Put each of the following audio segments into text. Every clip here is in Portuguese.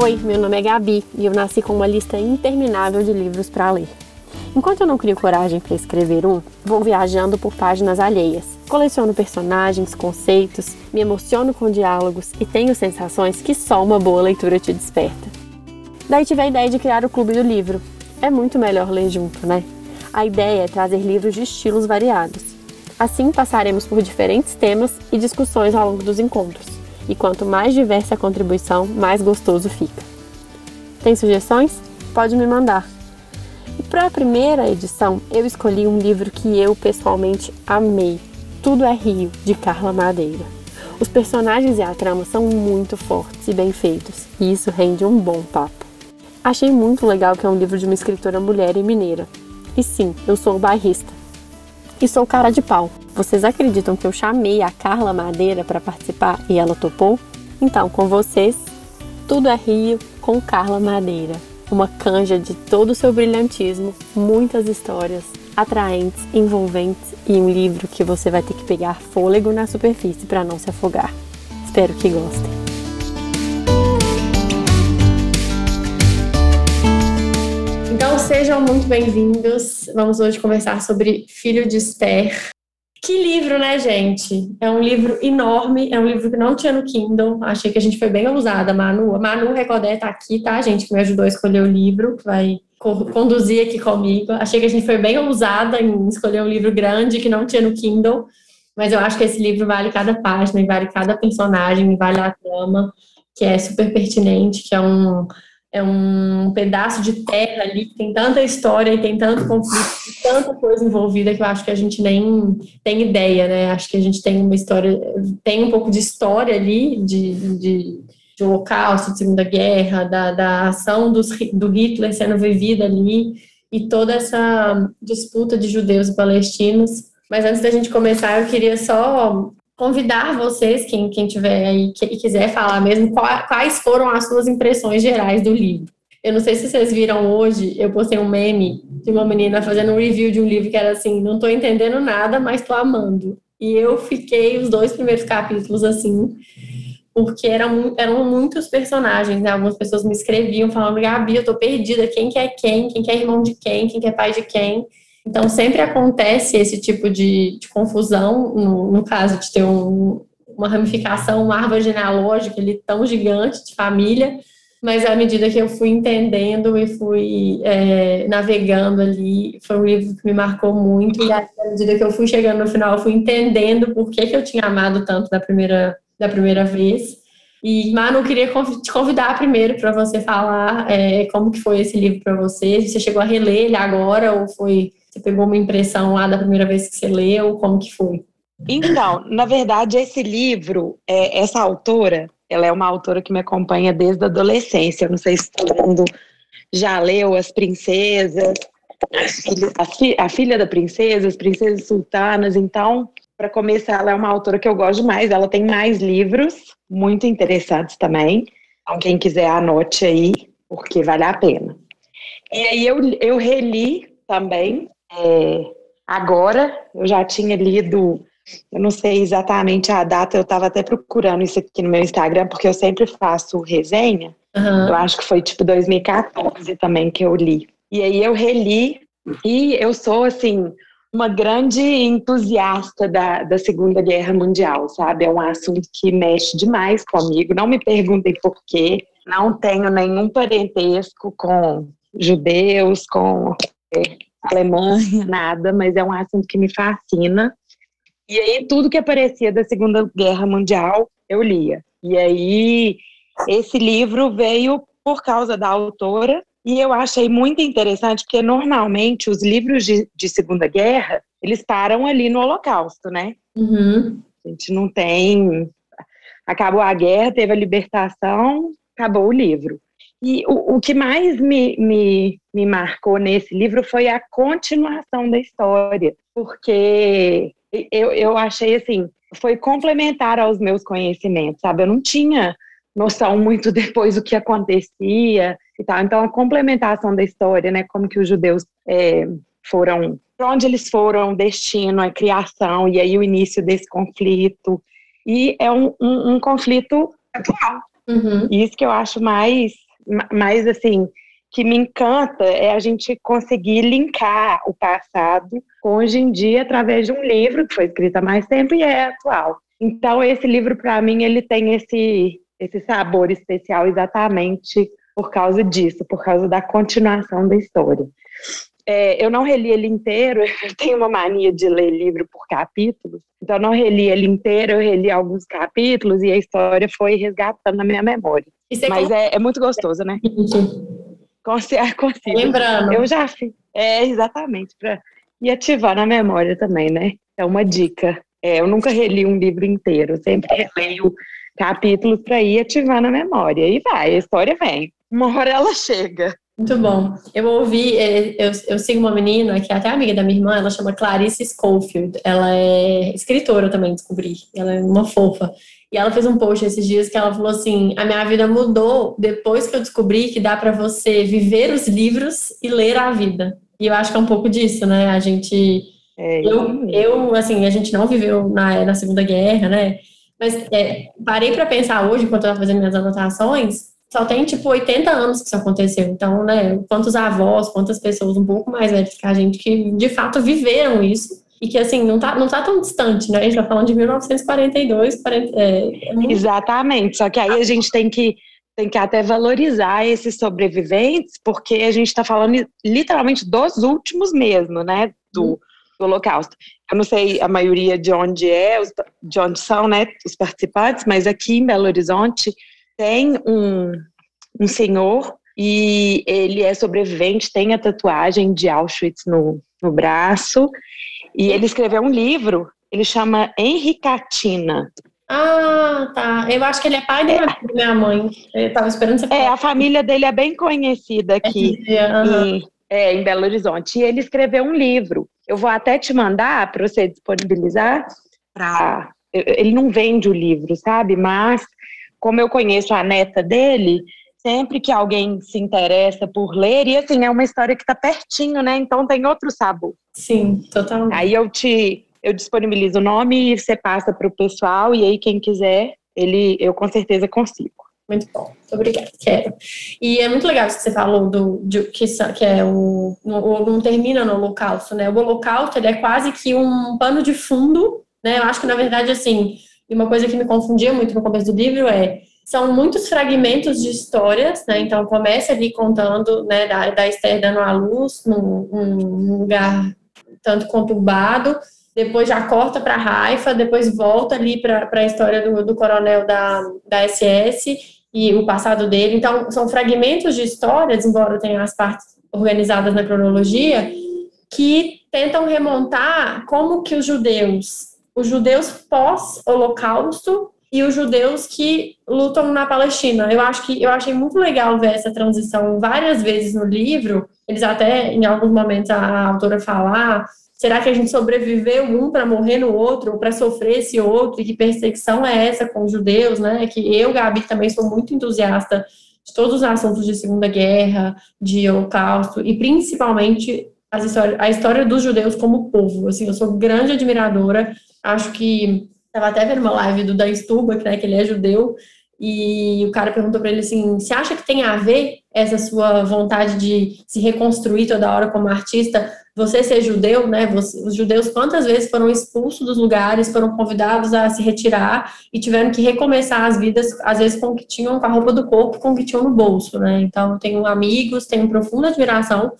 Oi, meu nome é Gabi e eu nasci com uma lista interminável de livros para ler. Enquanto eu não crio coragem para escrever um, vou viajando por páginas alheias. Coleciono personagens, conceitos, me emociono com diálogos e tenho sensações que só uma boa leitura te desperta. Daí tive a ideia de criar o Clube do Livro. É muito melhor ler junto, né? A ideia é trazer livros de estilos variados. Assim passaremos por diferentes temas e discussões ao longo dos encontros. E quanto mais diversa a contribuição, mais gostoso fica. Tem sugestões? Pode me mandar. E para a primeira edição, eu escolhi um livro que eu pessoalmente amei. Tudo é Rio, de Carla Madeira. Os personagens e a trama são muito fortes e bem feitos, e isso rende um bom papo. Achei muito legal que é um livro de uma escritora mulher e mineira. E sim, eu sou bairrista. E sou cara de pau. Vocês acreditam que eu chamei a Carla Madeira para participar e ela topou? Então, com vocês, Tudo é Rio com Carla Madeira uma canja de todo o seu brilhantismo, muitas histórias atraentes, envolventes e um livro que você vai ter que pegar fôlego na superfície para não se afogar. Espero que gostem. Então sejam muito bem-vindos. Vamos hoje conversar sobre Filho de Esther, que livro, né, gente? É um livro enorme, é um livro que não tinha no Kindle. Achei que a gente foi bem ousada, Manu. A Manu Recordé tá aqui, tá, gente? Que me ajudou a escolher o livro, que vai conduzir aqui comigo. Achei que a gente foi bem ousada em escolher um livro grande que não tinha no Kindle, mas eu acho que esse livro vale cada página, vale cada personagem, vale a trama, que é super pertinente, que é um é um pedaço de terra ali que tem tanta história e tem tanto conflito, tanta coisa envolvida que eu acho que a gente nem tem ideia, né? Acho que a gente tem uma história, tem um pouco de história ali de, de, de Holocausto, de Segunda Guerra, da, da ação dos, do Hitler sendo vivida ali e toda essa disputa de judeus e palestinos. Mas antes da gente começar, eu queria só convidar vocês, quem, quem tiver aí e quiser falar mesmo, quais foram as suas impressões gerais do livro. Eu não sei se vocês viram hoje, eu postei um meme de uma menina fazendo um review de um livro que era assim, não estou entendendo nada, mas estou amando. E eu fiquei os dois primeiros capítulos assim, porque eram, eram muitos personagens, né? Algumas pessoas me escreviam falando, Gabi, eu tô perdida, quem que é quem, quem que é irmão de quem, quem que é pai de quem. Então, sempre acontece esse tipo de, de confusão, no, no, caso de ter um, uma ramificação, uma árvore genealógica ali tão gigante de família, mas à medida que eu fui entendendo e fui é, navegando ali, foi um livro que me marcou muito, e à medida que eu fui chegando no final, eu fui entendendo por que, que eu tinha amado tanto da primeira, da primeira vez. E, Manu, queria te convidar primeiro para você falar é, como que foi esse livro para você, se você chegou a reler ele agora ou foi você pegou uma impressão lá da primeira vez que você leu? Como que foi? Então, na verdade, esse livro, é, essa autora, ela é uma autora que me acompanha desde a adolescência. Eu não sei se todo mundo já leu As Princesas, a fi, a filha da Princesa, As Princesas Sultanas. Então, para começar, ela é uma autora que eu gosto mais. Ela tem mais livros muito interessantes também. Então, quem quiser, anote aí, porque vale a pena. E aí eu, eu reli também é, agora, eu já tinha lido, eu não sei exatamente a data, eu estava até procurando isso aqui no meu Instagram, porque eu sempre faço resenha. Uhum. Eu acho que foi tipo 2014 também que eu li. E aí eu reli, e eu sou assim, uma grande entusiasta da, da Segunda Guerra Mundial, sabe? É um assunto que mexe demais comigo. Não me perguntem por quê. Não tenho nenhum parentesco com judeus, com Alemanha, nada, mas é um assunto que me fascina. E aí, tudo que aparecia da Segunda Guerra Mundial, eu lia. E aí, esse livro veio por causa da autora, e eu achei muito interessante, porque normalmente os livros de, de Segunda Guerra, eles param ali no Holocausto, né? Uhum. A gente não tem. Acabou a guerra, teve a libertação, acabou o livro. E o, o que mais me, me, me marcou nesse livro foi a continuação da história, porque eu, eu achei assim, foi complementar aos meus conhecimentos, sabe? Eu não tinha noção muito depois do que acontecia e tal. Então, a complementação da história, né? Como que os judeus é, foram, para onde eles foram, destino, a criação, e aí o início desse conflito. E é um, um, um conflito atual. Uhum. Isso que eu acho mais mas assim, que me encanta é a gente conseguir linkar o passado com hoje em dia através de um livro que foi escrito há mais tempo e é atual. Então esse livro para mim ele tem esse esse sabor especial exatamente por causa disso, por causa da continuação da história. É, eu não reli ele inteiro, eu tenho uma mania de ler livro por capítulos, então eu não reli ele inteiro, eu reli alguns capítulos e a história foi resgatando na minha memória. Mas é, é, muito gostoso, né? Consigo, consigo. Lembrando. Eu já fiz. É, exatamente, para ir ativar na memória também, né? É uma dica. É, eu nunca reli um livro inteiro, sempre releio capítulos para ir ativar na memória. E vai, a história vem. Uma hora ela chega. Muito bom. Eu ouvi, é, eu, eu sigo uma menina que é até amiga da minha irmã, ela chama Clarice Schofield. Ela é escritora também, descobri. Ela é uma fofa. E ela fez um post esses dias que ela falou assim: a minha vida mudou depois que eu descobri que dá para você viver os livros e ler a vida. E eu acho que é um pouco disso, né? A gente. É, eu, eu, assim, a gente não viveu na, na Segunda Guerra, né? Mas é, parei para pensar hoje, enquanto eu estava fazendo minhas anotações, só tem tipo 80 anos que isso aconteceu. Então, né, quantos avós, quantas pessoas um pouco mais velhas que a gente que de fato viveram isso e que assim não tá, não tá tão distante, né? A gente tá falando de 1942, 40, é, é muito... Exatamente. Só que aí a gente tem que tem que até valorizar esses sobreviventes, porque a gente está falando literalmente dos últimos mesmo, né? Do, uhum. do Holocausto. Eu não sei a maioria de onde é, de onde são, né, os participantes, mas aqui em Belo Horizonte tem um, um senhor e ele é sobrevivente, tem a tatuagem de Auschwitz no, no braço, e ele escreveu um livro, ele chama Henricatina. Ah, tá. Eu acho que ele é pai da minha mãe. Eu tava esperando você falar. É, a família dele é bem conhecida aqui uhum. em, é, em Belo Horizonte. E ele escreveu um livro. Eu vou até te mandar para você disponibilizar. Pra... Ele não vende o livro, sabe? Mas como eu conheço a neta dele, sempre que alguém se interessa por ler, e assim, é uma história que está pertinho, né? Então tem outro sabor. Sim, totalmente. Aí eu te eu disponibilizo o nome e você passa para o pessoal, e aí quem quiser, ele eu com certeza consigo. Muito bom, muito obrigada, quero. E é muito legal isso que você falou do de, que, que é o, o não termina no holocausto, né? O holocausto ele é quase que um pano de fundo, né? Eu acho que na verdade assim e uma coisa que me confundia muito no começo do livro é são muitos fragmentos de histórias, né? Então começa ali contando, né, da, da Esther dando à luz num, num lugar tanto conturbado, depois já corta para Raifa, depois volta ali para a história do, do coronel da, da SS e o passado dele. Então são fragmentos de histórias, embora tenha as partes organizadas na cronologia, que tentam remontar como que os judeus os judeus pós-holocausto e os judeus que lutam na Palestina. Eu acho que eu achei muito legal ver essa transição várias vezes no livro. Eles até em alguns momentos a autora falar, ah, será que a gente sobreviveu um para morrer no outro ou para sofrer esse outro? E que perseguição é essa com os judeus, né? Que eu, Gabi, também sou muito entusiasta de todos os assuntos de Segunda Guerra, de Holocausto e principalmente histórias, a história dos judeus como povo. Assim, eu sou grande admiradora acho que estava até vendo uma live do Dan Stuba, né, que ele é judeu, e o cara perguntou para ele assim: você acha que tem a ver essa sua vontade de se reconstruir toda hora como artista, você ser judeu, né? Você, os judeus quantas vezes foram expulsos dos lugares, foram convidados a se retirar e tiveram que recomeçar as vidas, às vezes com o que tinham, com a roupa do corpo, com o que tinham no bolso, né? Então, tenho amigos, tenho profunda admiração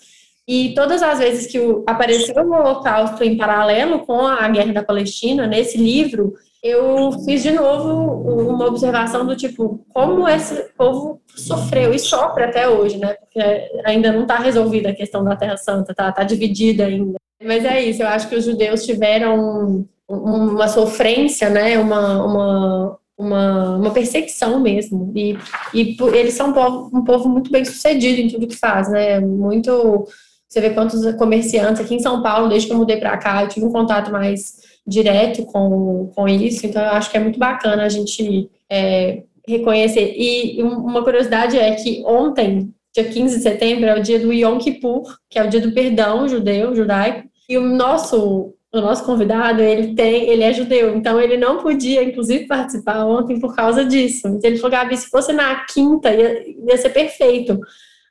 e todas as vezes que apareceu o Holocausto em paralelo com a Guerra da Palestina, nesse livro, eu fiz de novo uma observação do tipo, como esse povo sofreu e sofre até hoje, né? Porque ainda não está resolvida a questão da Terra Santa, tá, tá dividida ainda. Mas é isso, eu acho que os judeus tiveram uma sofrência, né? Uma, uma, uma, uma perseguição mesmo. E, e eles são um povo, um povo muito bem sucedido em tudo que faz, né? Muito você vê quantos comerciantes aqui em São Paulo, desde que eu mudei para cá, eu tive um contato mais direto com, com isso, então eu acho que é muito bacana a gente é, reconhecer. E uma curiosidade é que ontem, dia 15 de setembro, é o dia do Yom Kippur, que é o dia do perdão judeu, judaico, e o nosso o nosso convidado, ele tem, ele é judeu, então ele não podia, inclusive, participar ontem por causa disso. Então ele falou, Gabi, se fosse na quinta, ia, ia ser perfeito.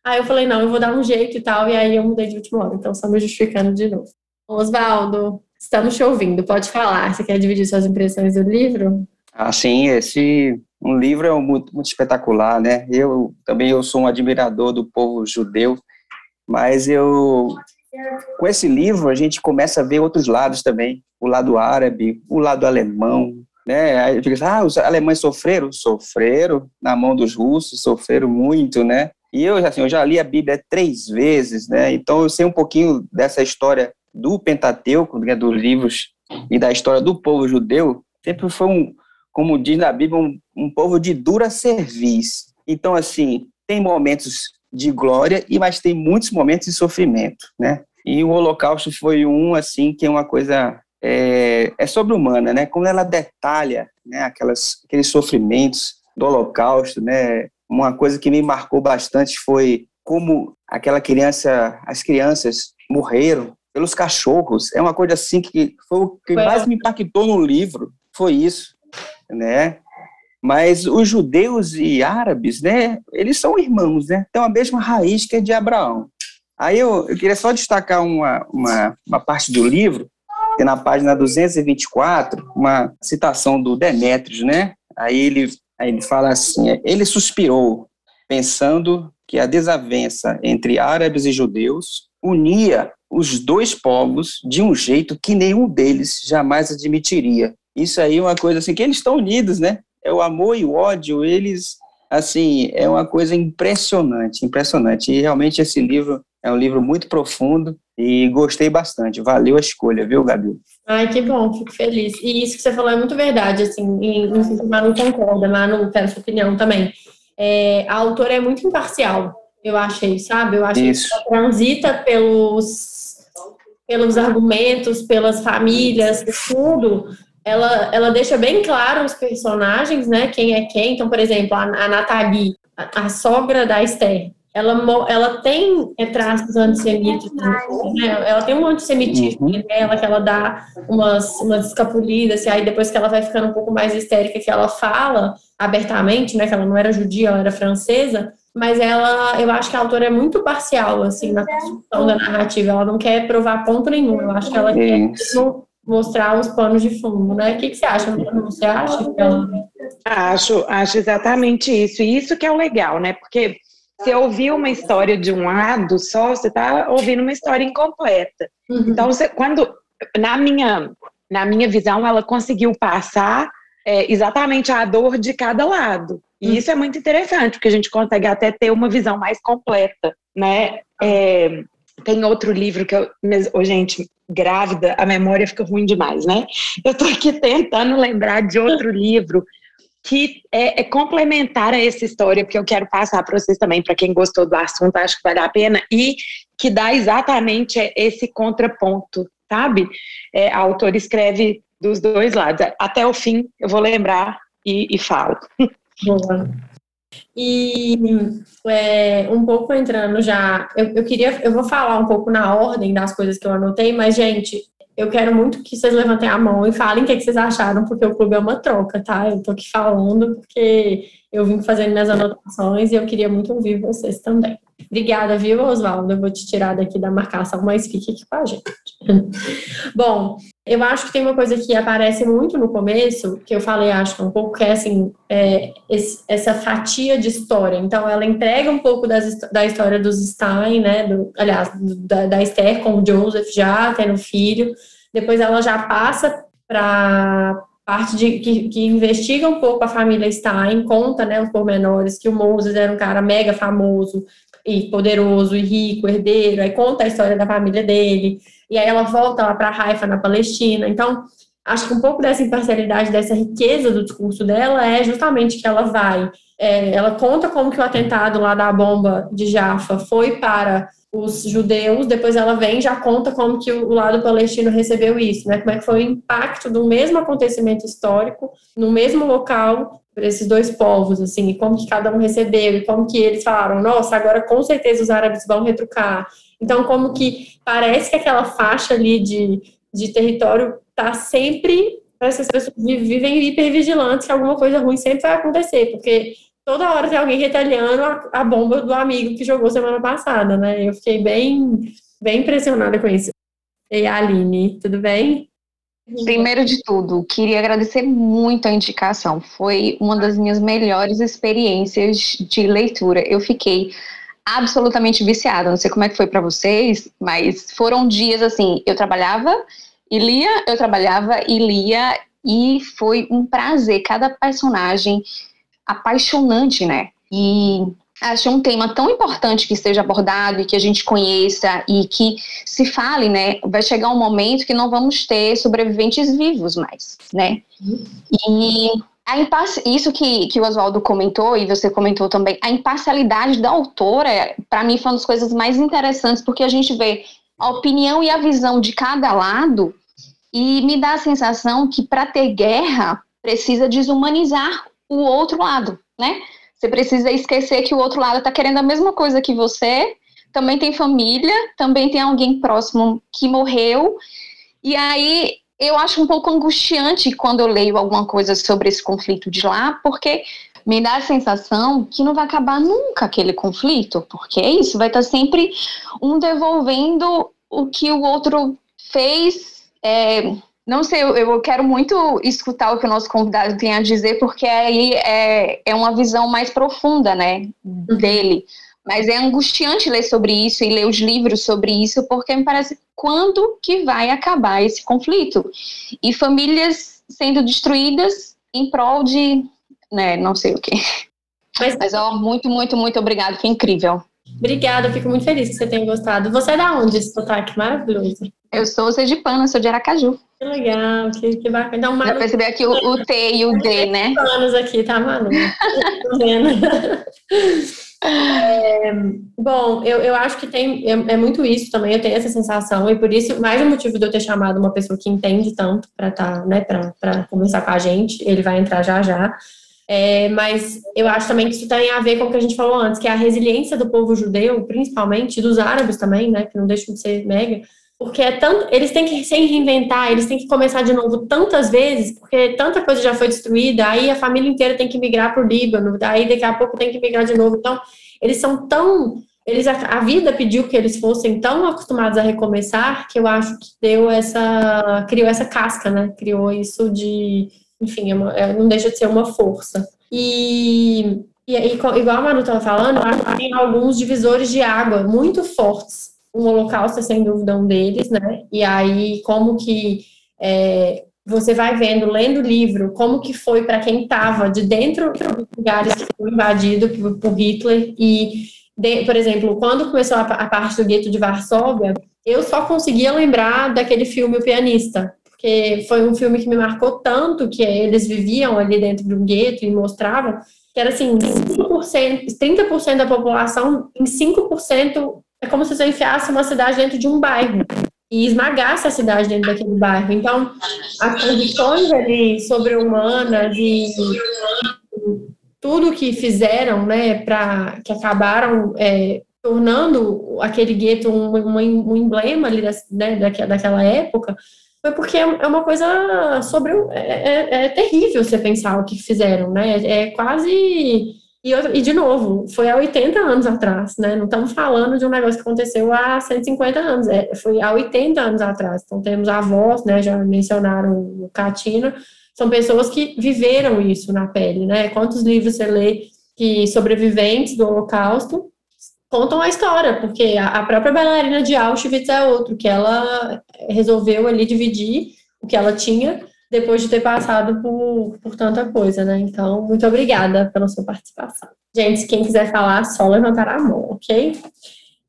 Aí eu falei, não, eu vou dar um jeito e tal, e aí eu mudei de última hora, então só me justificando de novo. Oswaldo, estamos te ouvindo, pode falar. Você quer dividir suas impressões do livro? Ah, sim, esse um livro é muito, muito espetacular, né? Eu também eu sou um admirador do povo judeu, mas eu com esse livro a gente começa a ver outros lados também, o lado árabe, o lado alemão, né? Aí fica assim, ah, os alemães sofreram, sofreram na mão dos russos, sofreram muito, né? E eu assim, eu já li a Bíblia três vezes, né? Então eu sei um pouquinho dessa história do Pentateuco, né, dos livros e da história do povo judeu. Sempre foi um, como diz na Bíblia, um, um povo de dura serviço. Então assim, tem momentos de glória, e mas tem muitos momentos de sofrimento, né? E o Holocausto foi um assim que é uma coisa é, é sobre-humana, né? Como ela detalha, né? Aquelas aqueles sofrimentos do Holocausto, né? Uma coisa que me marcou bastante foi como aquela criança, as crianças morreram pelos cachorros. É uma coisa assim que foi o que mais me impactou no livro, foi isso, né? Mas os judeus e árabes, né, eles são irmãos, né? Tem a mesma raiz que a de Abraão. Aí eu, eu queria só destacar uma, uma, uma parte do livro, que na página 224, uma citação do Demétrios, né? Aí ele, aí ele fala assim: ele suspirou, pensando que a desavença entre árabes e judeus unia os dois povos de um jeito que nenhum deles jamais admitiria. Isso aí é uma coisa assim, que eles estão unidos, né? é o amor e o ódio, eles, assim, é uma coisa impressionante, impressionante. E realmente esse livro é um livro muito profundo e gostei bastante. Valeu a escolha, viu, Gabi? Ai, que bom, fico feliz. E isso que você falou é muito verdade, assim, e não sei se Manu concorda, Manu, quero sua opinião também. É, a autora é muito imparcial, eu achei, sabe? Eu acho que ela transita pelos, pelos argumentos, pelas famílias, tudo, ela, ela deixa bem claro os personagens, né? Quem é quem. Então, por exemplo, a, a Nathalie, a, a sogra da Esther, ela, ela tem traços antissemitas, né? ela tem um antissemitismo uhum. nela, que ela dá umas, umas escapulidas, e aí depois que ela vai ficando um pouco mais histérica, que ela fala abertamente, né, que ela não era judia, ela era francesa, mas ela, eu acho que a autora é muito parcial, assim, na construção da narrativa, ela não quer provar ponto nenhum, eu acho que ela quer mostrar os panos de fundo, né? O que, que você acha? Você acha que ela... Acho, acho exatamente isso. E isso que é o legal, né? Porque você ouvir uma história de um lado só, você está ouvindo uma história incompleta. Uhum. Então, você, quando, na minha, na minha visão, ela conseguiu passar é, exatamente a dor de cada lado. E uhum. isso é muito interessante, porque a gente consegue até ter uma visão mais completa, né? É, tem outro livro que eu. Oh, gente, grávida, a memória fica ruim demais, né? Eu tô aqui tentando lembrar de outro livro que é, é, complementar a essa história, porque eu quero passar para vocês também, para quem gostou do assunto, acho que vale a pena, e que dá exatamente esse contraponto, sabe? É, a autora escreve dos dois lados. Até o fim eu vou lembrar e, e falo. Boa. E é, um pouco entrando já, eu, eu queria, eu vou falar um pouco na ordem das coisas que eu anotei, mas, gente, eu quero muito que vocês levantem a mão e falem o que, é que vocês acharam, porque o clube é uma troca, tá? Eu tô aqui falando porque eu vim fazendo minhas anotações e eu queria muito ouvir vocês também. Obrigada, viu, Oswaldo? Eu vou te tirar daqui da marcação, mas fique aqui com a gente. Bom, eu acho que tem uma coisa que aparece muito no começo, que eu falei, acho um pouco, que é assim, é, esse, essa fatia de história. Então, ela entrega um pouco das, da história dos Stein, né? Do, aliás, da, da Esther com o Joseph já tendo filho. Depois ela já passa para parte de, que, que, investiga um pouco a família Stein, conta né, os pormenores, que o Moses era um cara mega famoso, e poderoso e rico, herdeiro, aí conta a história da família dele, e aí ela volta lá para Haifa, na Palestina. Então, acho que um pouco dessa imparcialidade, dessa riqueza do discurso dela é justamente que ela vai, é, ela conta como que o atentado lá da bomba de Jaffa foi para os judeus, depois ela vem e já conta como que o lado palestino recebeu isso, né? Como é que foi o impacto do mesmo acontecimento histórico no mesmo local para esses dois povos, assim, e como que cada um recebeu, e como que eles falaram, nossa, agora com certeza os árabes vão retrucar. Então, como que parece que aquela faixa ali de de território está sempre parece que as pessoas vivem hipervigilantes que alguma coisa ruim sempre vai acontecer, porque toda hora tem alguém retalhando a, a bomba do amigo que jogou semana passada, né? Eu fiquei bem, bem impressionada com isso. E a Aline, tudo bem? Primeiro de tudo, queria agradecer muito a indicação. Foi uma das minhas melhores experiências de leitura. Eu fiquei absolutamente viciada. Não sei como é que foi para vocês, mas foram dias assim, eu trabalhava e lia, eu trabalhava e lia e foi um prazer cada personagem apaixonante, né? E acho um tema tão importante que seja abordado e que a gente conheça e que se fale, né? Vai chegar um momento que não vamos ter sobreviventes vivos mais, né? E a isso que, que o Oswaldo comentou e você comentou também, a imparcialidade da autora, para mim, foi uma das coisas mais interessantes, porque a gente vê a opinião e a visão de cada lado e me dá a sensação que para ter guerra precisa desumanizar o outro lado, né? Você precisa esquecer que o outro lado está querendo a mesma coisa que você, também tem família, também tem alguém próximo que morreu. E aí eu acho um pouco angustiante quando eu leio alguma coisa sobre esse conflito de lá, porque me dá a sensação que não vai acabar nunca aquele conflito, porque é isso, vai estar sempre um devolvendo o que o outro fez. É, não sei, eu, eu, quero muito escutar o que o nosso convidado tem a dizer, porque aí é, é uma visão mais profunda, né, uhum. Mas é angustiante ler sobre isso e ler os livros sobre isso, porque me parece quando que vai acabar esse conflito? E famílias sendo destruídas em prol de, né, não sei o quê. Mas, Mas ó, muito, muito, muito obrigado, foi incrível. Obrigada, fico muito feliz que você tenha gostado. Você é da onde, esse sotaque maravilhoso? Eu sou sergipana, sou de Aracaju. Que legal, que, que bacana. Então, Manu... Já percebi aqui o, o T e o D, né? anos aqui, tá, Manu? É, bom, eu, eu acho que tem, é, é, muito isso também, eu tenho essa sensação, e por isso, mais um motivo de eu ter chamado uma pessoa que entende tanto para tá, né, conversar com a gente, ele vai entrar já já. É, mas eu acho também que isso tem a ver com o que a gente falou antes, que é a resiliência do povo judeu, principalmente, dos árabes também, né, que não deixam de ser mega, porque é tanto, eles têm que se reinventar, eles têm que começar de novo tantas vezes, porque tanta coisa já foi destruída, aí a família inteira tem que migrar para o Líbano, daí daqui a pouco tem que migrar de novo. Então, eles são tão. Eles, a, vida pediu que eles fossem tão acostumados a recomeçar que eu acho que deu essa. criou essa casca, né? Criou isso de. Enfim, é uma, é, não deixa de ser uma força. E, e, e igual a Manu estava falando, tem alguns divisores de água muito fortes o Holocausto é sem dúvida um deles, né? E aí, como que é, você vai vendo, lendo o livro, como que foi para quem estava de dentro dos lugares que foi invadido por, Hitler e, de, por exemplo, quando começou a, a parte do gueto de Varsóvia, eu só conseguia lembrar daquele filme O Pianista, porque foi um filme que me marcou tanto que eles viviam ali dentro de um gueto e mostravam que era assim, 5%, 30% da população em 5% é como se você enfiasse uma cidade dentro de um bairro e esmagasse a cidade dentro daquele bairro. Então, as condições ali sobre-humanas e tudo que fizeram, né, para que acabaram é, tornando aquele gueto um, um, um emblema ali né, daquela época, foi porque é uma coisa sobre é, é, é terrível você pensar o que fizeram, né? É quase e, e, de novo, foi há 80 anos atrás, né? Não estamos falando de um negócio que aconteceu há 150 anos, é, foi há 80 anos atrás. Então, temos avós, né? Já mencionaram o Catina, são pessoas que viveram isso na pele, né? Quantos livros você lê que sobreviventes do Holocausto contam a história, porque a, própria bailarina de Auschwitz é outro, que ela resolveu ali dividir o que ela tinha depois de ter passado por, por tanta coisa, né? Então, muito obrigada pela sua participação. Gente, quem quiser falar, só levantar a mão, ok?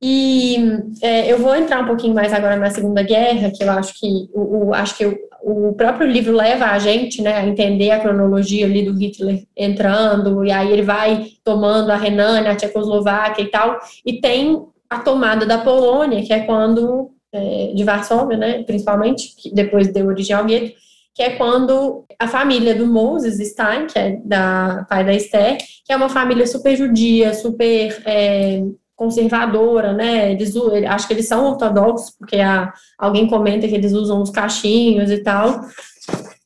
E é, eu vou entrar um pouquinho mais agora na Segunda Guerra, que eu acho que o, o acho que o, o, próprio livro leva a gente, né, a entender a cronologia ali do Hitler entrando, e aí ele vai tomando a Renânia, a Tchecoslováquia e tal, e tem a tomada da Polônia, que é quando, é, de Varsóvia, né, principalmente, que depois deu origem ao gueto, que é quando a família do Moses Stein, que é da pai da Esther, que é uma família super judia, super é, conservadora, né? Eles, acho que eles são ortodoxos, porque a, alguém comenta que eles usam os cachinhos e tal.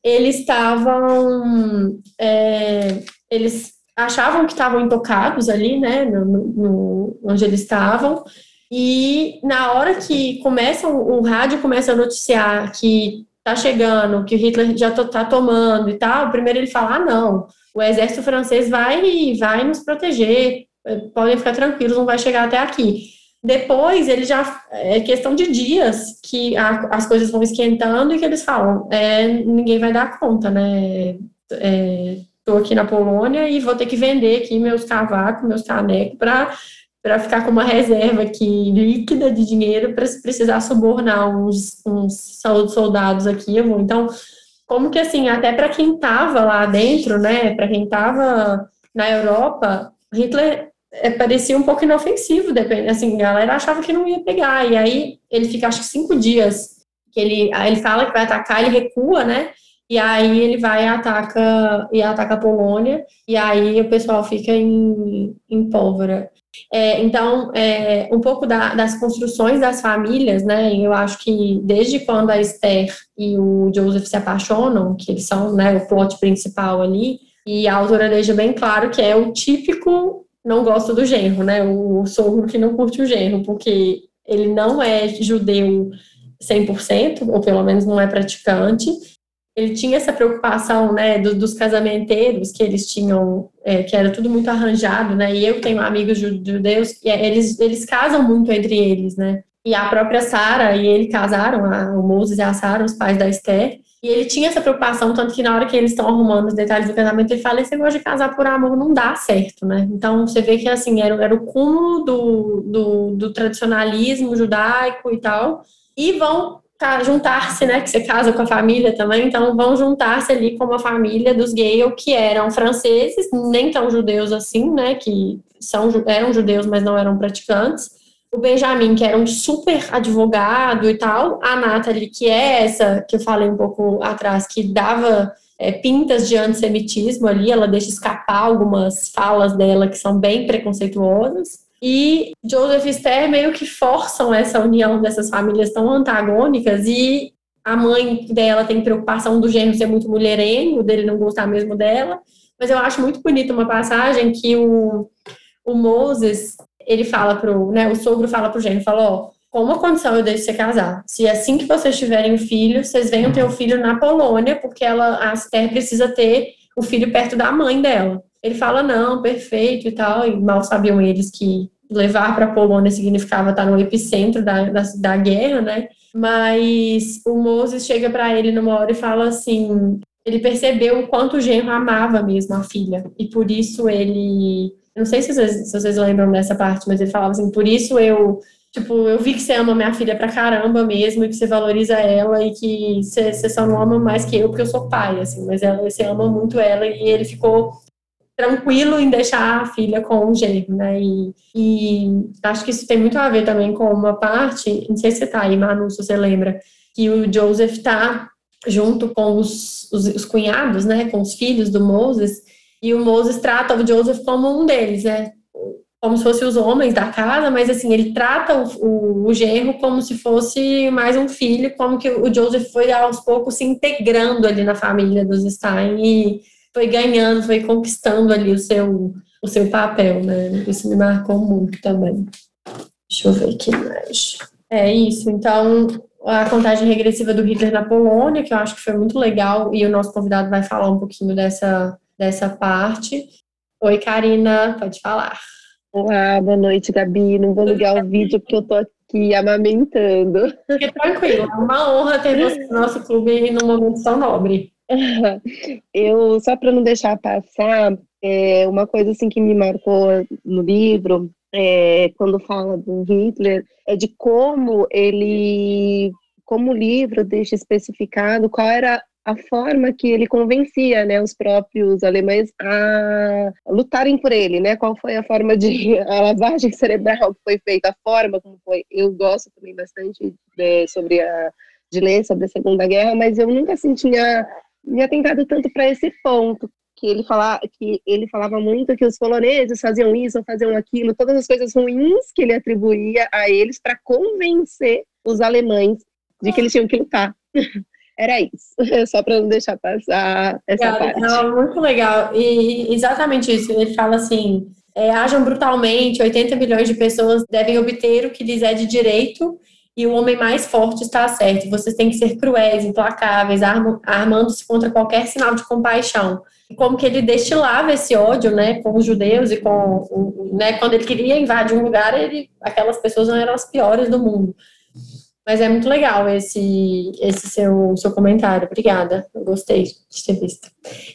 Eles estavam. É, eles achavam que estavam intocados ali, né? No, no, onde eles estavam. E na hora que começa, o rádio começa a noticiar que tá chegando, que o Hitler já tá tomando e tal, primeiro ele fala: ah, não, o exército francês vai, vai nos proteger, eh, podem ficar tranquilos, não vai chegar até aqui. Depois, ele já é questão de dias que a, as coisas vão esquentando e que eles falam: é, ninguém vai dar conta, né? É, aqui na Polônia e vou ter que vender aqui meus cavacos, meus canecos para para ficar com uma reserva aqui líquida de dinheiro para se precisar subornar uns, uns soldados aqui. Então, como que assim, até para quem estava lá dentro, né, para quem estava na Europa, Hitler é, parecia um pouco inofensivo, depende, assim, a galera achava que não ia pegar, e aí ele fica, acho que cinco dias, que ele, ele fala que vai atacar, ele recua, né, e aí ele vai e ataca, e ataca a Polônia, e aí o pessoal fica em, em pólvora. É, então, é, um pouco da, das construções das famílias, né? Eu acho que desde quando a Esther e o Joseph se apaixonam, que eles são né, o plot principal ali, e a autora deixa bem claro que é o típico não gosta do genro, né? O sogro que não curte o genro, porque ele não é judeu 100%, ou pelo menos não é praticante, ele tinha essa preocupação, né, do, dos casamenteiros que eles tinham, é, que era tudo muito arranjado, né, e eu tenho amigos judeus que é, eles, eles casam muito entre eles, né, e a própria Sara e ele casaram, a, o Moses e a Sara, os pais da Esther, e ele tinha essa preocupação, tanto que na hora que eles estão arrumando os detalhes do casamento, ele fala, esse negócio de casar por amor não dá certo, né, então você vê que, assim, era, era o cúmulo do, do, do tradicionalismo judaico e tal, e vão juntar-se, né? Que você casa com a família também, então vão juntar-se ali com uma família dos Gale que eram franceses, nem tão judeus assim, né? Que são, eram judeus, mas não eram praticantes. O Benjamin, que era um super advogado e tal. A Nathalie, que é essa que eu falei um pouco atrás, que dava é, pintas de antissemitismo ali, ela deixa escapar algumas falas dela que são bem preconceituosas. E Joseph e Esther meio que forçam essa união dessas famílias tão antagônicas e a mãe dela tem preocupação do genro ser muito mulherengo, dele não gostar mesmo dela. Mas eu acho muito bonita uma passagem que o, o Moses, ele fala pro, né, o sogro fala pro genro, fala, ó, com uma condição eu deixo você casar. Se assim que vocês tiverem filho, vocês venham ter o filho na Polônia, porque ela, a Esther precisa ter o filho perto da mãe dela. Ele fala, não, perfeito e tal, e mal sabiam eles que levar para a Polônia significava estar no epicentro da, da, da guerra, né? Mas o Moses chega para ele numa hora e fala assim: ele percebeu o quanto o genro amava mesmo a filha, e por isso ele. Não sei se vocês, se vocês lembram dessa parte, mas ele falava assim: por isso eu Tipo, eu vi que você ama minha filha pra caramba mesmo, e que você valoriza ela, e que você, você só não ama mais que eu, porque eu sou pai, assim, mas ela, você ama muito ela, e ele ficou tranquilo em deixar a filha com o genro, né? E, e, acho que isso tem muito a ver também com uma parte, não sei se você tá aí, Manu, se você lembra, que o Joseph tá junto com os, os, os cunhados, né? Com os filhos do Moses, e o Moses trata o Joseph como um deles, né? Como se fossem os homens da casa, mas assim, ele trata o, o, o genro como se fosse mais um filho, como que o Joseph foi aos poucos se integrando ali na família dos Stein e foi ganhando, foi conquistando ali o seu, o seu papel, né? Isso me marcou muito também. Deixa eu ver aqui mais. É isso, então a contagem regressiva do Hitler na Polônia, que eu acho que foi muito legal, e o nosso convidado vai falar um pouquinho dessa, dessa parte. Oi, Karina, pode falar. Olá, boa noite, Gabi. Não vou ligar o vídeo porque eu tô aqui amamentando. Fique tranquilo, é uma honra ter você no nosso clube num momento tão nobre. Eu, só para não deixar passar, é, uma coisa assim que me marcou no livro, é, quando fala do Hitler, é de como ele, como o livro deixa especificado qual era a forma que ele convencia né, os próprios alemães a lutarem por ele, né? Qual foi a forma de a lavagem cerebral que foi feita, a forma como foi. Eu gosto também bastante de, sobre a de ler sobre a Segunda Guerra, mas eu nunca assim tinha me atentado tanto para esse ponto, que ele, fala, que ele falava muito que os poloneses faziam isso, faziam aquilo, todas as coisas ruins que ele atribuía a eles para convencer os alemães de que eles tinham que lutar. Era isso, só para não deixar passar essa legal, parte. Não, muito legal. E exatamente isso. Ele fala assim: é, ajam brutalmente, 80 milhões de pessoas devem obter o que lhes é de direito e o homem mais forte está certo. Vocês têm que ser cruéis, implacáveis, armando-se contra qualquer sinal de compaixão. Como que ele destilava esse ódio, né, com os judeus e com, né, quando ele queria invadir um lugar, ele, aquelas pessoas não eram as piores do mundo. Mas é muito legal esse, esse seu, seu comentário. Obrigada. Eu gostei de ter visto.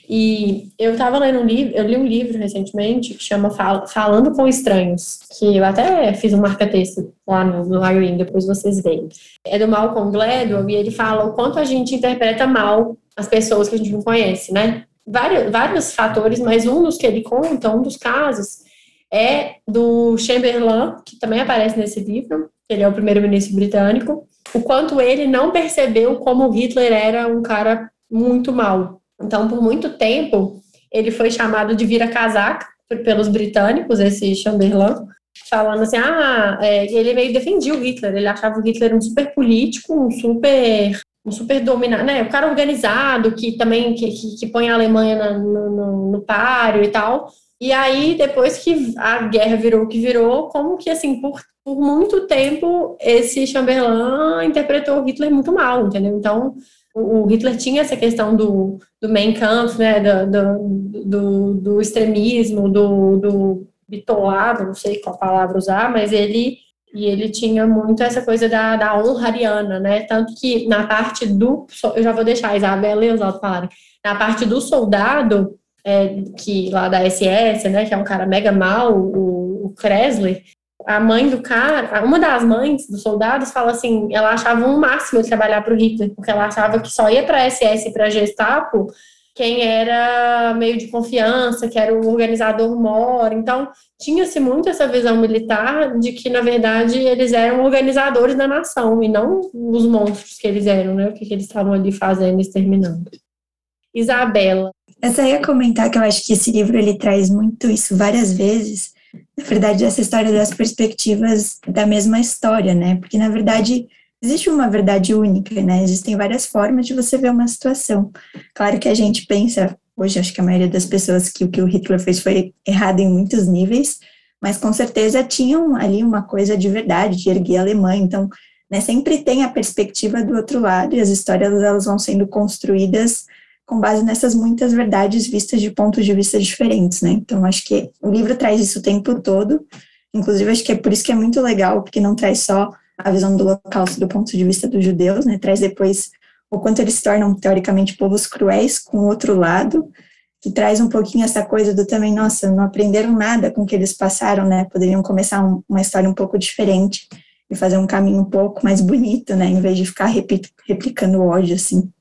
E eu estava lendo um livro, eu li um livro recentemente que chama Falando com Estranhos, que eu até fiz um marca-texto lá no, no depois vocês veem. É do Malcolm Gladwell e ele fala o quanto a gente interpreta mal as pessoas que a gente não conhece, né? Vários, vários fatores, mas um dos que ele conta, um dos casos, é do Chamberlain, que também aparece nesse livro, ele é o primeiro-ministro britânico, o quanto ele não percebeu como Hitler era um cara muito mau. Então, por muito tempo, ele foi chamado de vira-casaca pelos britânicos, esse Chamberlain, falando assim, ah, é, ele meio defendia o Hitler, ele achava o Hitler um super político, um super um super dominado, né, um cara organizado, que também, que, que, que põe a Alemanha no, no, no páreo e tal, e aí, depois que a guerra virou o que virou, como que, assim, por por muito tempo, esse Chamberlain interpretou Hitler muito mal, entendeu? Então, o Hitler tinha essa questão do, do Mein Kampf, né, do, do, do extremismo, do, do bitolado, não sei qual palavra usar, mas ele e ele tinha muito essa coisa da, da honra né? Tanto que na parte do. Eu já vou deixar a Isabela e os outros falarem. Na parte do soldado, é, que lá da SS, né? Que é um cara mega mal, o, o Kresler, a mãe do cara, uma das mães dos soldados fala assim, ela achava um máximo trabalhar para o Hitler, porque ela achava que só ia para a SS e para a Gestapo quem era meio de confiança, que era o organizador mor. Então, tinha-se muito essa visão militar de que, na verdade, eles eram organizadores da nação e não os monstros que eles eram, né? O que, que eles estavam ali fazendo, exterminando. Isabela. Eu só ia comentar que eu acho que esse livro ele traz muito isso várias vezes, na verdade, essa história das perspectivas da mesma história, né? Porque, na verdade, existe uma verdade única, né? Existem várias formas de você ver uma situação. Claro que a gente pensa, hoje acho que a maioria das pessoas, que o que o Hitler fez foi errado em muitos níveis, mas com certeza tinham ali uma coisa de verdade, de erguer a Alemanha. Então, né, sempre tem a perspectiva do outro lado e as histórias elas vão sendo construídas com base nessas muitas verdades vistas de pontos de vista diferentes, né? Então, acho que o livro traz isso o tempo todo. Inclusive, acho que é por isso que é muito legal, porque não traz só a visão do Holocausto do ponto de vista dos judeus, né? Traz depois o quanto eles se tornam, teoricamente, povos cruéis com o outro lado, que traz um pouquinho essa coisa do também, nossa, não aprenderam nada com o que eles passaram, né? Poderiam começar um, uma história um pouco diferente e fazer um caminho um pouco mais bonito, né? Em vez de ficar replicando o ódio, assim.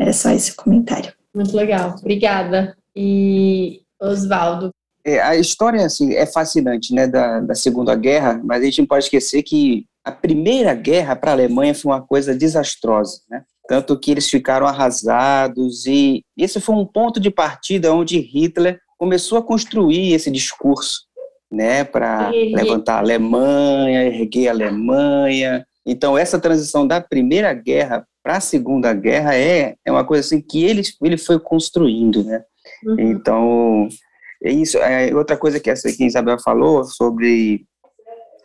Era só esse comentário. Muito legal, obrigada. E Oswaldo. É, a história assim, é fascinante né, da, da Segunda Guerra, mas a gente não pode esquecer que a Primeira Guerra para a Alemanha foi uma coisa desastrosa. Né? Tanto que eles ficaram arrasados, e esse foi um ponto de partida onde Hitler começou a construir esse discurso né, para levantar a Alemanha, erguer a Alemanha. Então, essa transição da Primeira Guerra para a Segunda Guerra é, é uma coisa assim que ele, ele foi construindo, né? Uhum. Então, é isso. É outra coisa que essa que a Isabel falou sobre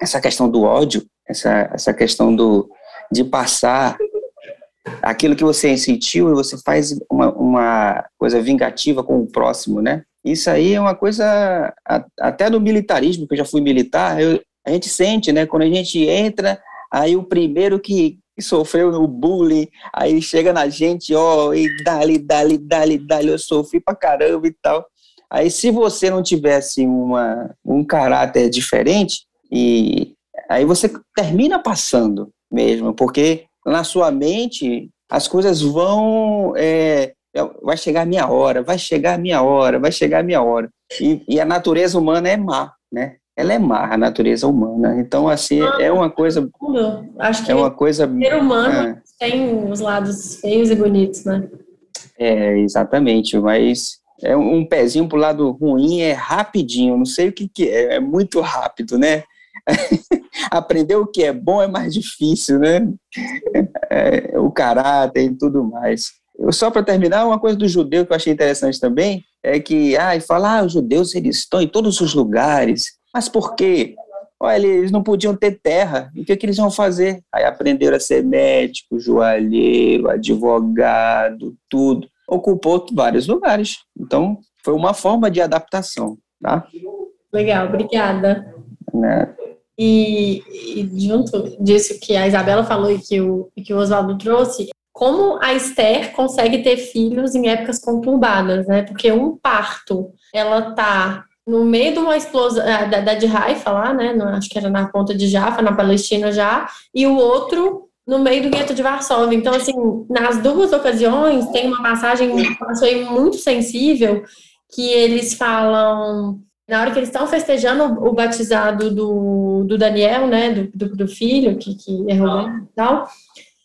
essa questão do ódio, essa, essa questão do, de passar aquilo que você sentiu e você faz uma, uma coisa vingativa com o próximo, né? Isso aí é uma coisa, até no militarismo, que eu já fui militar, eu, a gente sente, né? Quando a gente entra, aí o primeiro que, sofreu no bullying, aí chega na gente, ó, e dali, dali, dali, dali, eu sofri pra caramba e tal. Aí se você não tivesse uma, um caráter diferente, e aí você termina passando mesmo, porque na sua mente as coisas vão. É, é vai chegar a minha hora, vai chegar a minha hora, vai chegar a minha hora. E, e a natureza humana é má, né? Ela é má, a natureza humana. Então, assim, é uma coisa. Acho que é uma coisa. O ser humano é, tem os lados feios e bonitos, né? É, exatamente. Mas é um pezinho pro lado ruim é rapidinho, não sei o que, que é, é muito rápido, né? Aprender o que é bom é mais difícil, né? É, o caráter e tudo mais. Eu, só para terminar, uma coisa do judeu que eu achei interessante também é que, ah, falar, ah, os judeus eles estão em todos os lugares, mas por quê? Olha, eles não podiam ter terra, e o que, que eles vão fazer? Aí aprenderam a ser médico, joalheiro, advogado, tudo. Ocupou vários lugares. Então, foi uma forma de adaptação, tá? Legal, obrigada. Né? E, e, junto disso que a Isabela falou e que o, que o Oswaldo trouxe, como a Esther consegue ter filhos em épocas conturbadas, né? Porque um parto, ela tá no meio de uma explosão ah, da, da de Haifa lá, né? No, acho que era na ponta de Jaffa, na Palestina já, e o outro no meio do gueto de Varsóvia. Então, assim, nas duas ocasiões tem uma passagem que achei muito sensível que eles falam na hora que eles estão festejando o, batizado do, do Daniel, né, do, do, do filho, que, que é Roberto e tal,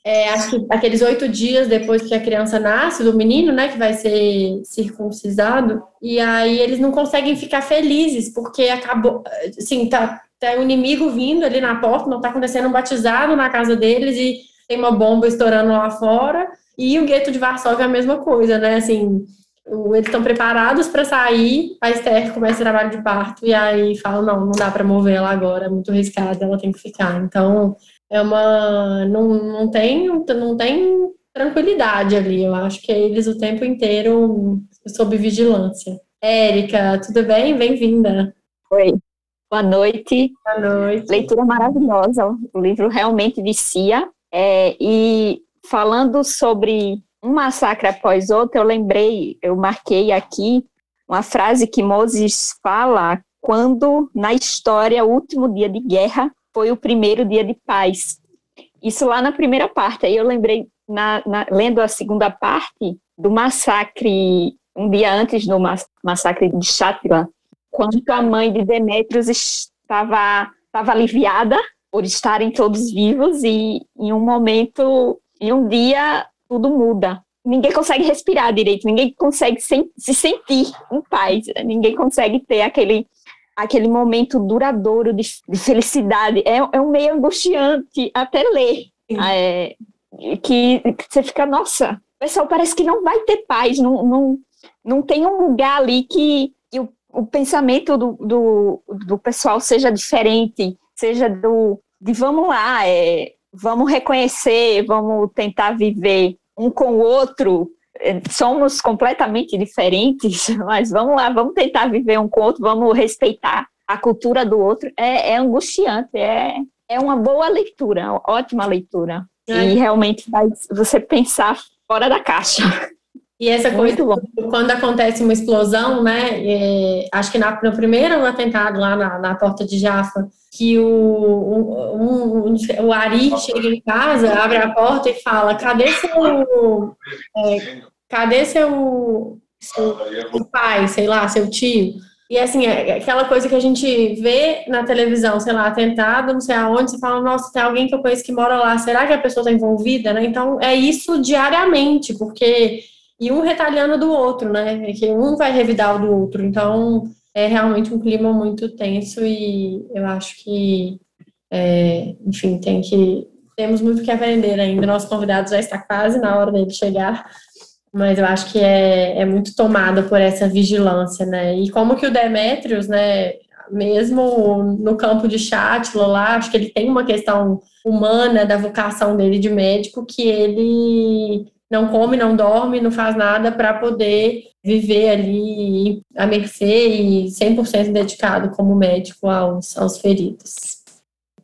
é, aqueles oito dias depois que a criança nasce, do menino, né, que vai ser circuncisado, e aí eles não conseguem ficar felizes, porque acabou, assim, tá, tá o inimigo vindo ali na porta, não tá acontecendo um batizado na casa deles, e tem uma bomba estourando lá fora, e o gueto de Varsóvia é a mesma coisa, né, assim, eles estão preparados para sair, a Esther começa o trabalho de parto e aí fala, não, não dá para mover ela agora, é muito arriscado, ela tem que ficar. Então, é uma não, não tem não tem tranquilidade ali. Eu acho que eles o tempo inteiro sob vigilância. Érica, tudo bem? Bem-vinda. Oi. Boa noite. Boa noite. Leitura maravilhosa. O livro realmente vicia. É, e falando sobre um massacre após outro, eu lembrei, eu marquei aqui uma frase que Moses fala quando na história o último dia de guerra foi o primeiro dia de paz. Isso lá na primeira parte. Aí eu lembrei, na, na, lendo a segunda parte, do massacre, um dia antes do massacre de Chátila, quando a mãe de Demétrios estava, estava aliviada por estarem todos vivos e em um momento, em um dia, tudo muda. Ninguém consegue respirar direito, ninguém consegue se, se sentir em paz, ninguém consegue ter aquele, aquele momento duradouro de, de felicidade. É, é um meio angustiante até ler. É, que, que, você fica, nossa, o pessoal parece que não vai ter paz, não, não, não tem um lugar ali que, que o, o pensamento do, do, do pessoal seja diferente, seja do de vamos lá, é, vamos reconhecer, vamos tentar viver um com o outro, somos completamente diferentes, mas vamos lá, vamos tentar viver um com o outro, vamos respeitar a cultura do outro. É, é angustiante, é, é uma boa leitura, uma ótima leitura. É. E realmente faz você pensar fora da caixa. E essa coisa, quando acontece uma explosão, né? É, acho que na, no primeiro atentado lá na, na porta de Jaffa, que o, um, um, o Ari chega em casa, abre a porta e fala: cadê seu. É, cadê seu, seu, seu pai, sei lá, seu tio? E assim, é aquela coisa que a gente vê na televisão, sei lá, atentado, não sei aonde, você fala, nossa, tem alguém que eu conheço que mora lá, será que a pessoa está envolvida, né? Então, é isso diariamente, porque e um retalhando do outro, né? Que um vai revidar o do outro. Então, é realmente um clima muito tenso e eu acho que, é, enfim, tem que temos muito que aprender ainda. Nosso convidado já está quase na hora dele chegar, mas eu acho que é, é muito tomado por essa vigilância, né? E como que o Demetrius, né? Mesmo no campo de Chátila lá, acho que ele tem uma questão humana da vocação dele de médico que ele não come, não dorme, não faz nada para poder viver ali à mercê e 100% dedicado como médico aos, aos feridos.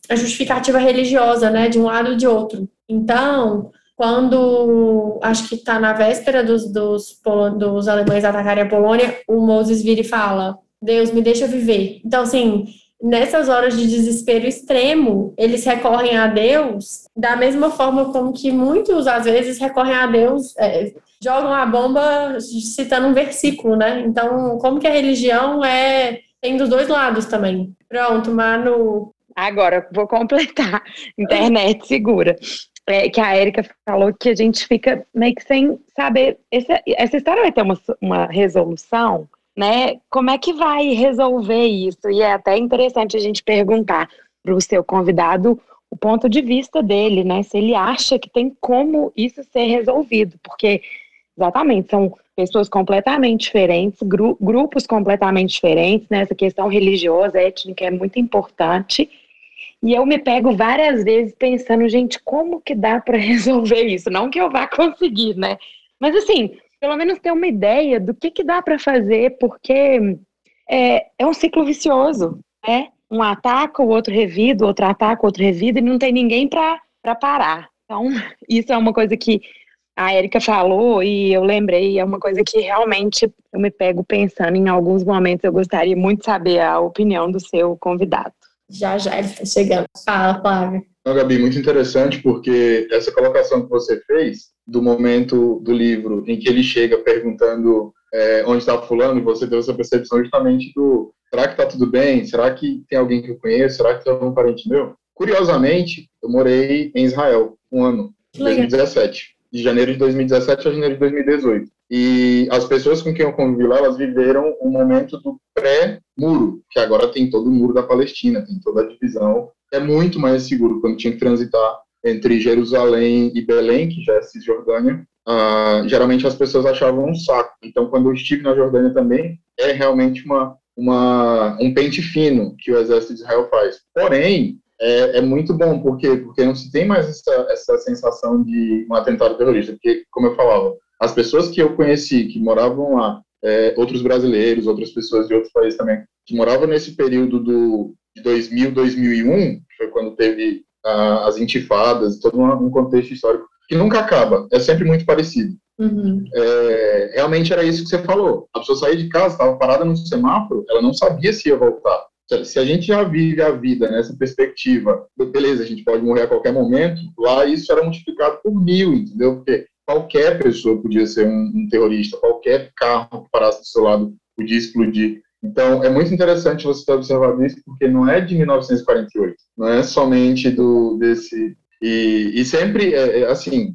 A justificativa religiosa, né, de um lado e de outro. Então, quando acho que está na véspera dos, dos, dos alemães atacarem a Polônia, o Moses vira e fala: Deus, me deixa viver. Então, assim, nessas horas de desespero extremo, eles recorrem a Deus da mesma forma como que muitos, às vezes, recorrem a Deus, é, jogam a bomba citando um versículo, né? Então, como que a religião é tem dos dois lados também. Pronto, Manu. Agora, vou completar. Internet segura. é, que a Erika falou que a gente fica meio que sem saber. Esse, essa história vai ter uma, uma resolução, né? Como é que vai resolver isso? E é até interessante a gente perguntar para o seu convidado o ponto de vista dele, né? Se ele acha que tem como isso ser resolvido, porque exatamente são pessoas completamente diferentes, gru grupos completamente diferentes, né? Essa questão religiosa, étnica é muito importante. E eu me pego várias vezes pensando, gente, como que dá para resolver isso? Não que eu vá conseguir, né? Mas assim, pelo menos ter uma ideia do que, que dá para fazer, porque é, é um ciclo vicioso, né? Um ataca, o outro revida, o outro ataca, o outro revida, e não tem ninguém para parar. Então, isso é uma coisa que a Erika falou e eu lembrei, é uma coisa que realmente eu me pego pensando em alguns momentos. Eu gostaria muito de saber a opinião do seu convidado. Já, já, ele está chegando. Fala, Flávio. Não, Gabi, muito interessante, porque essa colocação que você fez do momento do livro em que ele chega perguntando é, onde está fulano, e você teve essa percepção justamente do será que está tudo bem? Será que tem alguém que eu conheço? Será que tem algum parente meu? Curiosamente, eu morei em Israel um ano, em 2017 de janeiro de 2017 a janeiro de 2018. E as pessoas com quem eu convivi lá, elas viveram o um momento do pré-muro, que agora tem todo o muro da Palestina, tem toda a divisão. É muito mais seguro quando tinha que transitar entre Jerusalém e Belém, que já é Cisjordânia. Uh, geralmente as pessoas achavam um saco. Então, quando eu estive na Jordânia também, é realmente uma, uma, um pente fino que o exército de Israel faz. Porém, é, é, muito bom, por quê? Porque não se tem mais essa, essa sensação de um atentado terrorista, porque, como eu falava, as pessoas que eu conheci, que moravam lá, é, outros brasileiros, outras pessoas de outros países também, que moravam nesse período do, de 2000, 2001, que foi quando teve ah, as intifadas, todo um, contexto histórico, que nunca acaba, é sempre muito parecido. Uhum. É, realmente era isso que você falou. A pessoa saía de casa, estava parada no semáforo, ela não sabia se ia voltar se a gente já vive a vida nessa perspectiva, beleza, a gente pode morrer a qualquer momento, lá isso era multiplicado por mil, entendeu? Porque qualquer pessoa podia ser um, um terrorista, qualquer carro que parasse do seu lado podia explodir. Então, é muito interessante você ter observado isso, porque não é de 1948, não é somente do desse... E, e sempre, é, é, assim,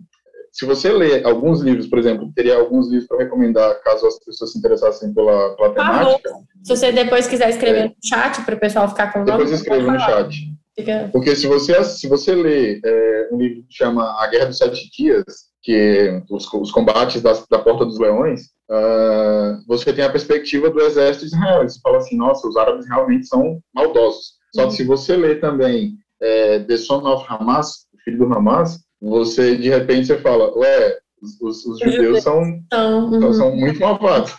se você ler alguns livros, por exemplo, teria alguns livros para recomendar, caso as pessoas se interessassem pela, pela temática. Se você depois quiser escrever é. no chat para o pessoal ficar com. Depois escreva no chat. Fica... Porque se você, se você ler é, um livro que chama A Guerra dos Sete Dias, que é os, os combates da, da Porta dos Leões, uh, você tem a perspectiva do exército de Israel. Você fala assim, nossa, os árabes realmente são maldosos. Só que uhum. se você ler também é, The Son of Hamas, o filho do Hamas, você, de repente, você fala, ué, os, os judeus são, uhum. são muito malvados.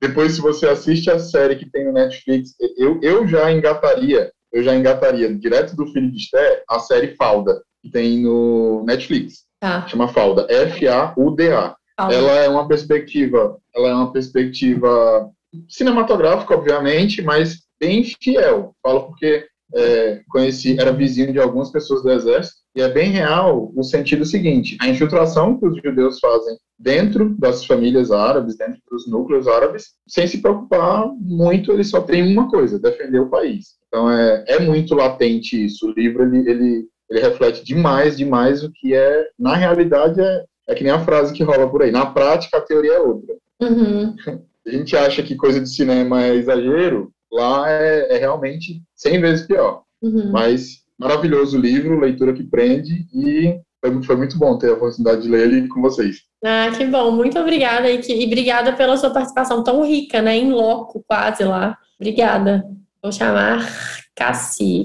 Depois, se você assiste a série que tem no Netflix, eu, eu já engataria, eu já engataria direto do Filho de Esté a série Falda, que tem no Netflix. Tá. Chama Falda, F-A-U-D-A. Ela é uma perspectiva, ela é uma perspectiva cinematográfica, obviamente, mas bem fiel. Falo porque é, conheci, era vizinho de algumas pessoas do exército, e é bem real o sentido seguinte: a infiltração que os judeus fazem dentro das famílias árabes, dentro dos núcleos árabes, sem se preocupar muito, eles só têm uma coisa: defender o país. Então é, é muito latente isso. O livro ele, ele, ele reflete demais, demais o que é, na realidade, é, é que nem a frase que rola por aí. Na prática, a teoria é outra. Uhum. A gente acha que coisa de cinema é exagero, lá é, é realmente 100 vezes pior. Uhum. Mas maravilhoso livro, leitura que prende e foi, foi, muito bom ter a oportunidade de ler ele com vocês. Ah, que bom. Muito obrigada e, que, e obrigada pela sua participação tão rica, né? Em loco, quase lá. Obrigada. Vou chamar Cassi.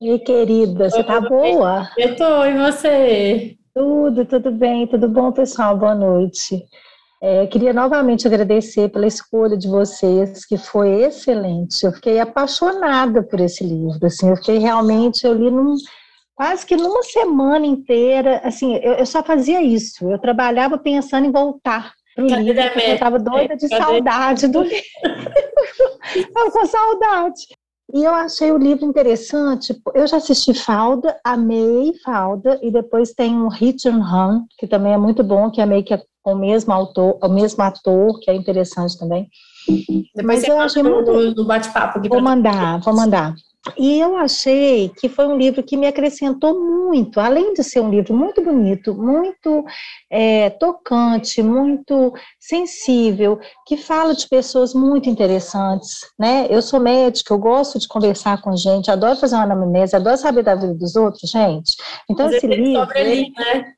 Ei, querida, você tá boa? Eu tô, e você? Tudo, tudo bem, tudo bom, pessoal? Boa noite. É, queria novamente agradecer pela escolha de vocês, que foi excelente. Eu fiquei apaixonada por esse livro. Assim, eu fiquei realmente, eu li num, quase que numa semana inteira. Assim, eu, eu só fazia isso. Eu trabalhava pensando em voltar para o livro. Eu estava doida de saudade do livro. Estava com saudade. E eu achei o livro interessante. Eu já assisti Falda, amei Falda, e depois tem um Hit and Run, que também é muito bom, que é meio que o mesmo autor, o mesmo ator, que é interessante também. Depois Mas eu achei muito. No bate-papo Vou mandar, vou mandar. E eu achei que foi um livro que me acrescentou muito, além de ser um livro muito bonito, muito é, tocante, muito sensível, que fala de pessoas muito interessantes, né? Eu sou médica, eu gosto de conversar com gente, adoro fazer uma anamnese, adoro saber da vida dos outros, gente. Então, esse livro... Sobre ali, né?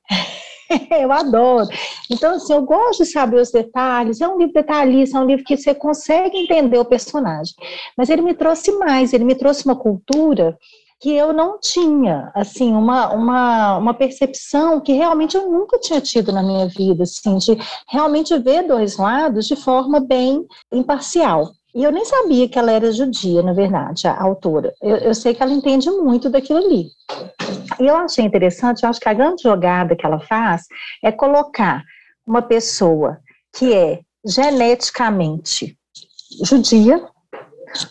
eu adoro. Então, assim, eu gosto de saber os detalhes. É um livro detalhista, é um livro que você consegue entender o personagem. Mas ele me trouxe mais, ele me trouxe uma cultura que eu não tinha, assim, uma, uma, uma percepção que realmente eu nunca tinha tido na minha vida, assim, de realmente ver dois lados de forma bem imparcial. E eu nem sabia que ela era judia, na verdade, a autora. Eu, eu sei que ela entende muito daquilo ali. E eu achei interessante, eu acho que a grande jogada que ela faz é colocar uma pessoa que é geneticamente judia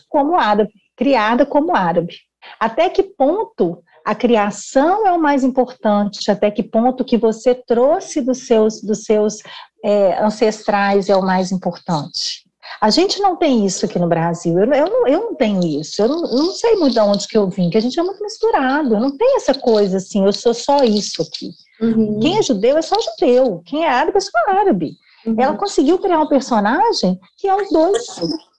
como árabe, criada como árabe. Até que ponto a criação é o mais importante, até que ponto que você trouxe dos seus, dos seus é, ancestrais é o mais importante. A gente não tem isso aqui no Brasil, eu, eu, não, eu não tenho isso, eu não, não, sei muito de onde que eu vim, que a gente é muito misturado, eu não tenho essa coisa assim, eu sou só isso aqui. Uhum. Quem é judeu é só judeu, quem é árabe é só árabe. Uhum. Ela conseguiu criar um personagem que é os dois.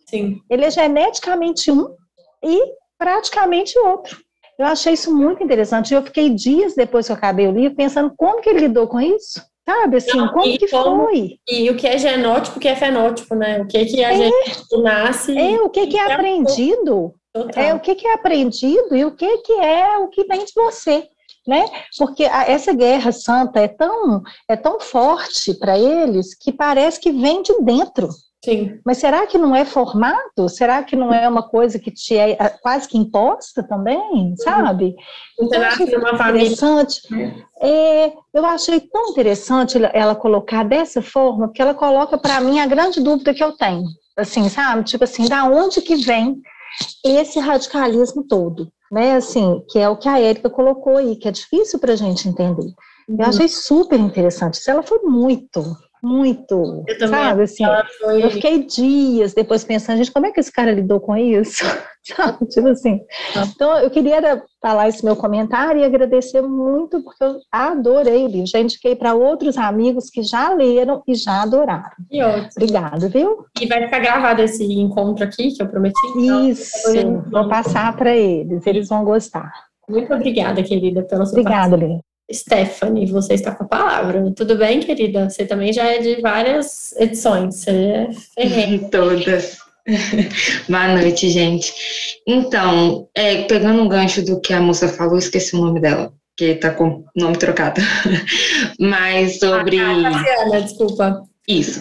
Sim. Ele é geneticamente um e praticamente outro. Eu achei isso muito interessante. Eu fiquei dias depois que eu acabei o livro pensando como que ele lidou com isso. Sabe, assim, Não, como que como, foi? E o que é genótipo, o que é fenótipo, né? O que que a é, gente nasce... É, o que que é, é aprendido. Total. É, o que que é aprendido e o que que é o que vem de você. Né? Porque a, essa guerra santa é tão, é tão forte para eles que parece que vem de dentro. Sim. Mas será que não é formado? Será que não é uma coisa que te é quase que imposta também, uhum. sabe? Então, eu achei interessante. É, eu achei tão interessante ela colocar dessa forma, porque ela coloca para mim a grande dúvida que eu tenho. Assim, sabe? Tipo assim, da onde que vem esse radicalismo todo? Né, assim, que é o que a Érica colocou aí, que é difícil para a gente entender. Eu uhum. achei super interessante. Ela foi muito, muito, eu sabe, assim, foi... eu fiquei dias depois pensando, gente, como é que esse cara lidou com isso, sabe, tipo assim, ah. então eu queria falar esse meu comentário e agradecer muito, porque eu adorei o livro, já indiquei para outros amigos que já leram e já adoraram. Que ótimo. Obrigada, viu? E vai ficar gravado esse encontro aqui, que eu prometi? Então, isso, vou passar para eles, eles vão gostar. Muito obrigada, querida, pela sua Obrigada, Lívia. Stephanie, você está com a palavra. Tudo bem, querida? Você também já é de várias edições, você é ferrenha. Todas. Boa noite, gente. Então, é, pegando um gancho do que a moça falou, esqueci o nome dela, que está com o nome trocado. Mas sobre. Ah, Cassiana, desculpa. Isso.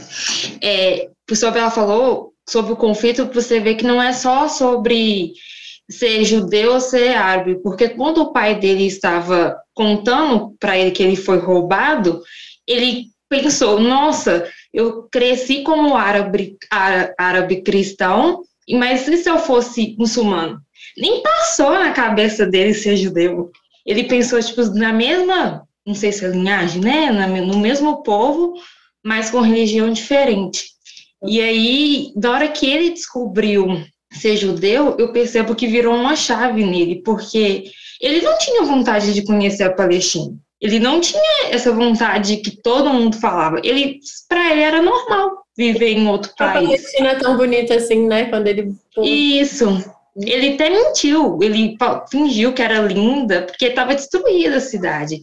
É, sobre ela falou sobre o conflito, você vê que não é só sobre ser judeu ou ser árabe, porque quando o pai dele estava contando para ele que ele foi roubado, ele pensou: nossa, eu cresci como árabe, árabe cristão, mas e se eu fosse muçulmano? Nem passou na cabeça dele ser judeu. Ele pensou, tipo, na mesma, não sei se é linhagem, né? No mesmo povo, mas com religião diferente. E aí, da hora que ele descobriu ser judeu, eu percebo que virou uma chave nele, porque ele não tinha vontade de conhecer a Palestina. Ele não tinha essa vontade que todo mundo falava. Ele, para ele era normal viver em outro país. A Palestina é tão bonita assim, né? Quando ele Isso. Ele até mentiu, ele fingiu que era linda, porque estava destruída a cidade.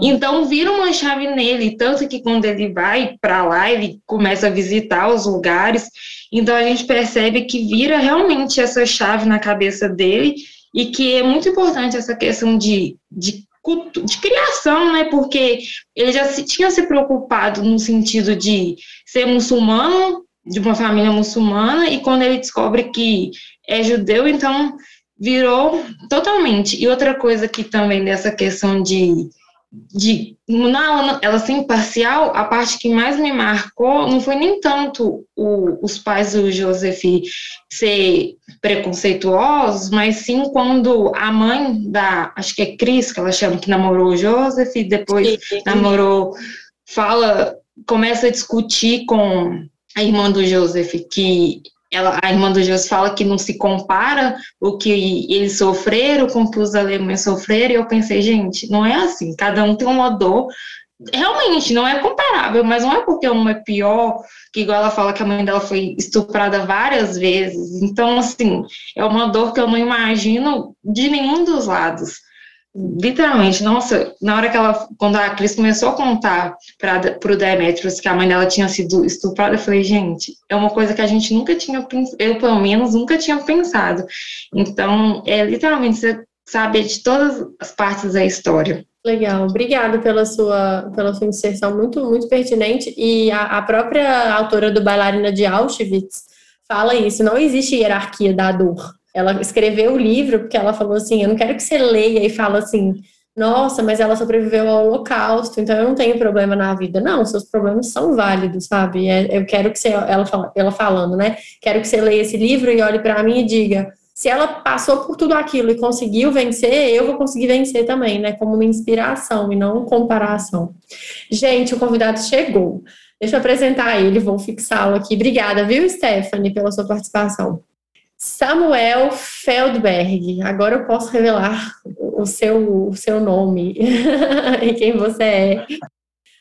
Então vira uma chave nele, tanto que quando ele vai para lá, ele começa a visitar os lugares. Então a gente percebe que vira realmente essa chave na cabeça dele e que é muito importante essa questão de, de, de criação, né? Porque ele já se, tinha se preocupado no sentido de ser muçulmano, de uma família muçulmana, e quando ele descobre que é judeu, então virou totalmente. E outra coisa que também dessa questão de de não, ela ser imparcial, a parte que mais me marcou não foi nem tanto o, os pais do Joseph ser preconceituosos, mas sim quando a mãe da, acho que é Cris, que ela chama, que namorou o Joseph, depois sim. namorou, fala, começa a discutir com a irmã do Joseph, que ela, a irmã do Jesus fala que não se compara o que eles sofreram com o que os alemães sofreram, e eu pensei, gente, não é assim, cada um tem uma dor, realmente não é comparável, mas não é porque uma é pior, que igual ela fala que a mãe dela foi estuprada várias vezes, então, assim, é uma dor que eu não imagino de nenhum dos lados literalmente, nossa, na hora que ela, quando a Cris começou a contar para o Demetrius que a mãe dela tinha sido estuprada, eu falei, gente, é uma coisa que a gente nunca tinha eu pelo menos nunca tinha pensado. Então, é literalmente você saber de todas as partes da história. Legal, obrigada pela sua, pela sua inserção, muito, muito pertinente. E a, a própria autora do Bailarina de Auschwitz fala isso: não existe hierarquia da dor ela escreveu o livro porque ela falou assim: eu não quero que você leia e fala assim, nossa, mas ela sobreviveu ao Holocausto, então eu não tenho problema na vida. Não, seus problemas são válidos, sabe? É, eu quero que você, ela, ela falando, né? Quero que você leia esse livro e olhe para mim e diga: se ela passou por tudo aquilo e conseguiu vencer, eu vou conseguir vencer também, né? Como uma inspiração e não comparação. Gente, o convidado chegou. Deixa eu apresentar ele, vou fixá-lo aqui. Obrigada, viu, Stephanie, pela sua participação. Samuel Feldberg. Agora eu posso revelar o seu, o seu nome e quem você é.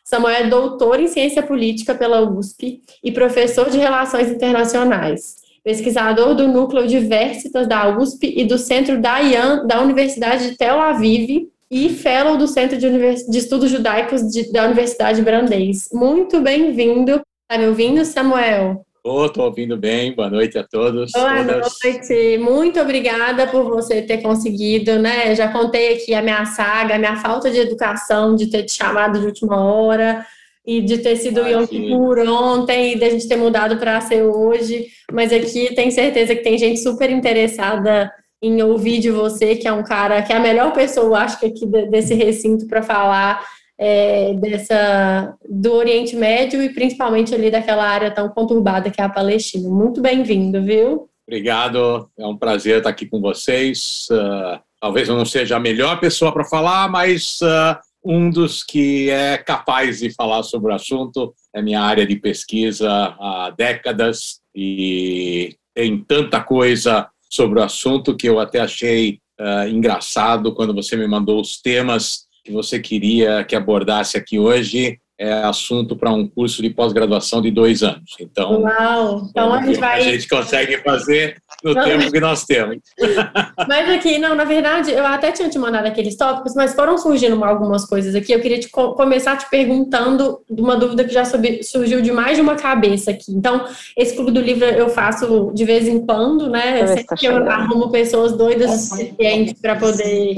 Samuel é doutor em ciência política pela USP e professor de relações internacionais. Pesquisador do núcleo Diversitas da USP e do Centro Dayan da Universidade de Tel Aviv e fellow do Centro de, Univers... de Estudos Judaicos de... da Universidade Brandês. Muito bem-vindo. Está me ouvindo, Samuel? Estou ouvindo bem, boa noite a todos. Boa todas. noite, muito obrigada por você ter conseguido, né? Já contei aqui a minha saga, a minha falta de educação, de ter te chamado de última hora e de ter sido Yom Kippur ontem e de a gente ter mudado para ser hoje, mas aqui tenho certeza que tem gente super interessada em ouvir de você, que é um cara, que é a melhor pessoa, acho que aqui desse recinto para falar é, dessa do Oriente Médio e principalmente ali daquela área tão conturbada que é a Palestina. Muito bem-vindo, viu? Obrigado, é um prazer estar aqui com vocês. Uh, talvez eu não seja a melhor pessoa para falar, mas uh, um dos que é capaz de falar sobre o assunto. É minha área de pesquisa há décadas e tem tanta coisa sobre o assunto que eu até achei uh, engraçado quando você me mandou os temas que você queria que abordasse aqui hoje é assunto para um curso de pós-graduação de dois anos. Então, Uau. então a gente vai. A gente consegue fazer no não. tempo que nós temos. Mas aqui, não, na verdade, eu até tinha te mandado aqueles tópicos, mas foram surgindo algumas coisas aqui. Eu queria te começar te perguntando uma dúvida que já surgiu de mais de uma cabeça aqui. Então, esse clube do livro eu faço de vez em quando, né? Eu sempre que eu arrumo pessoas doidas o suficiente para poder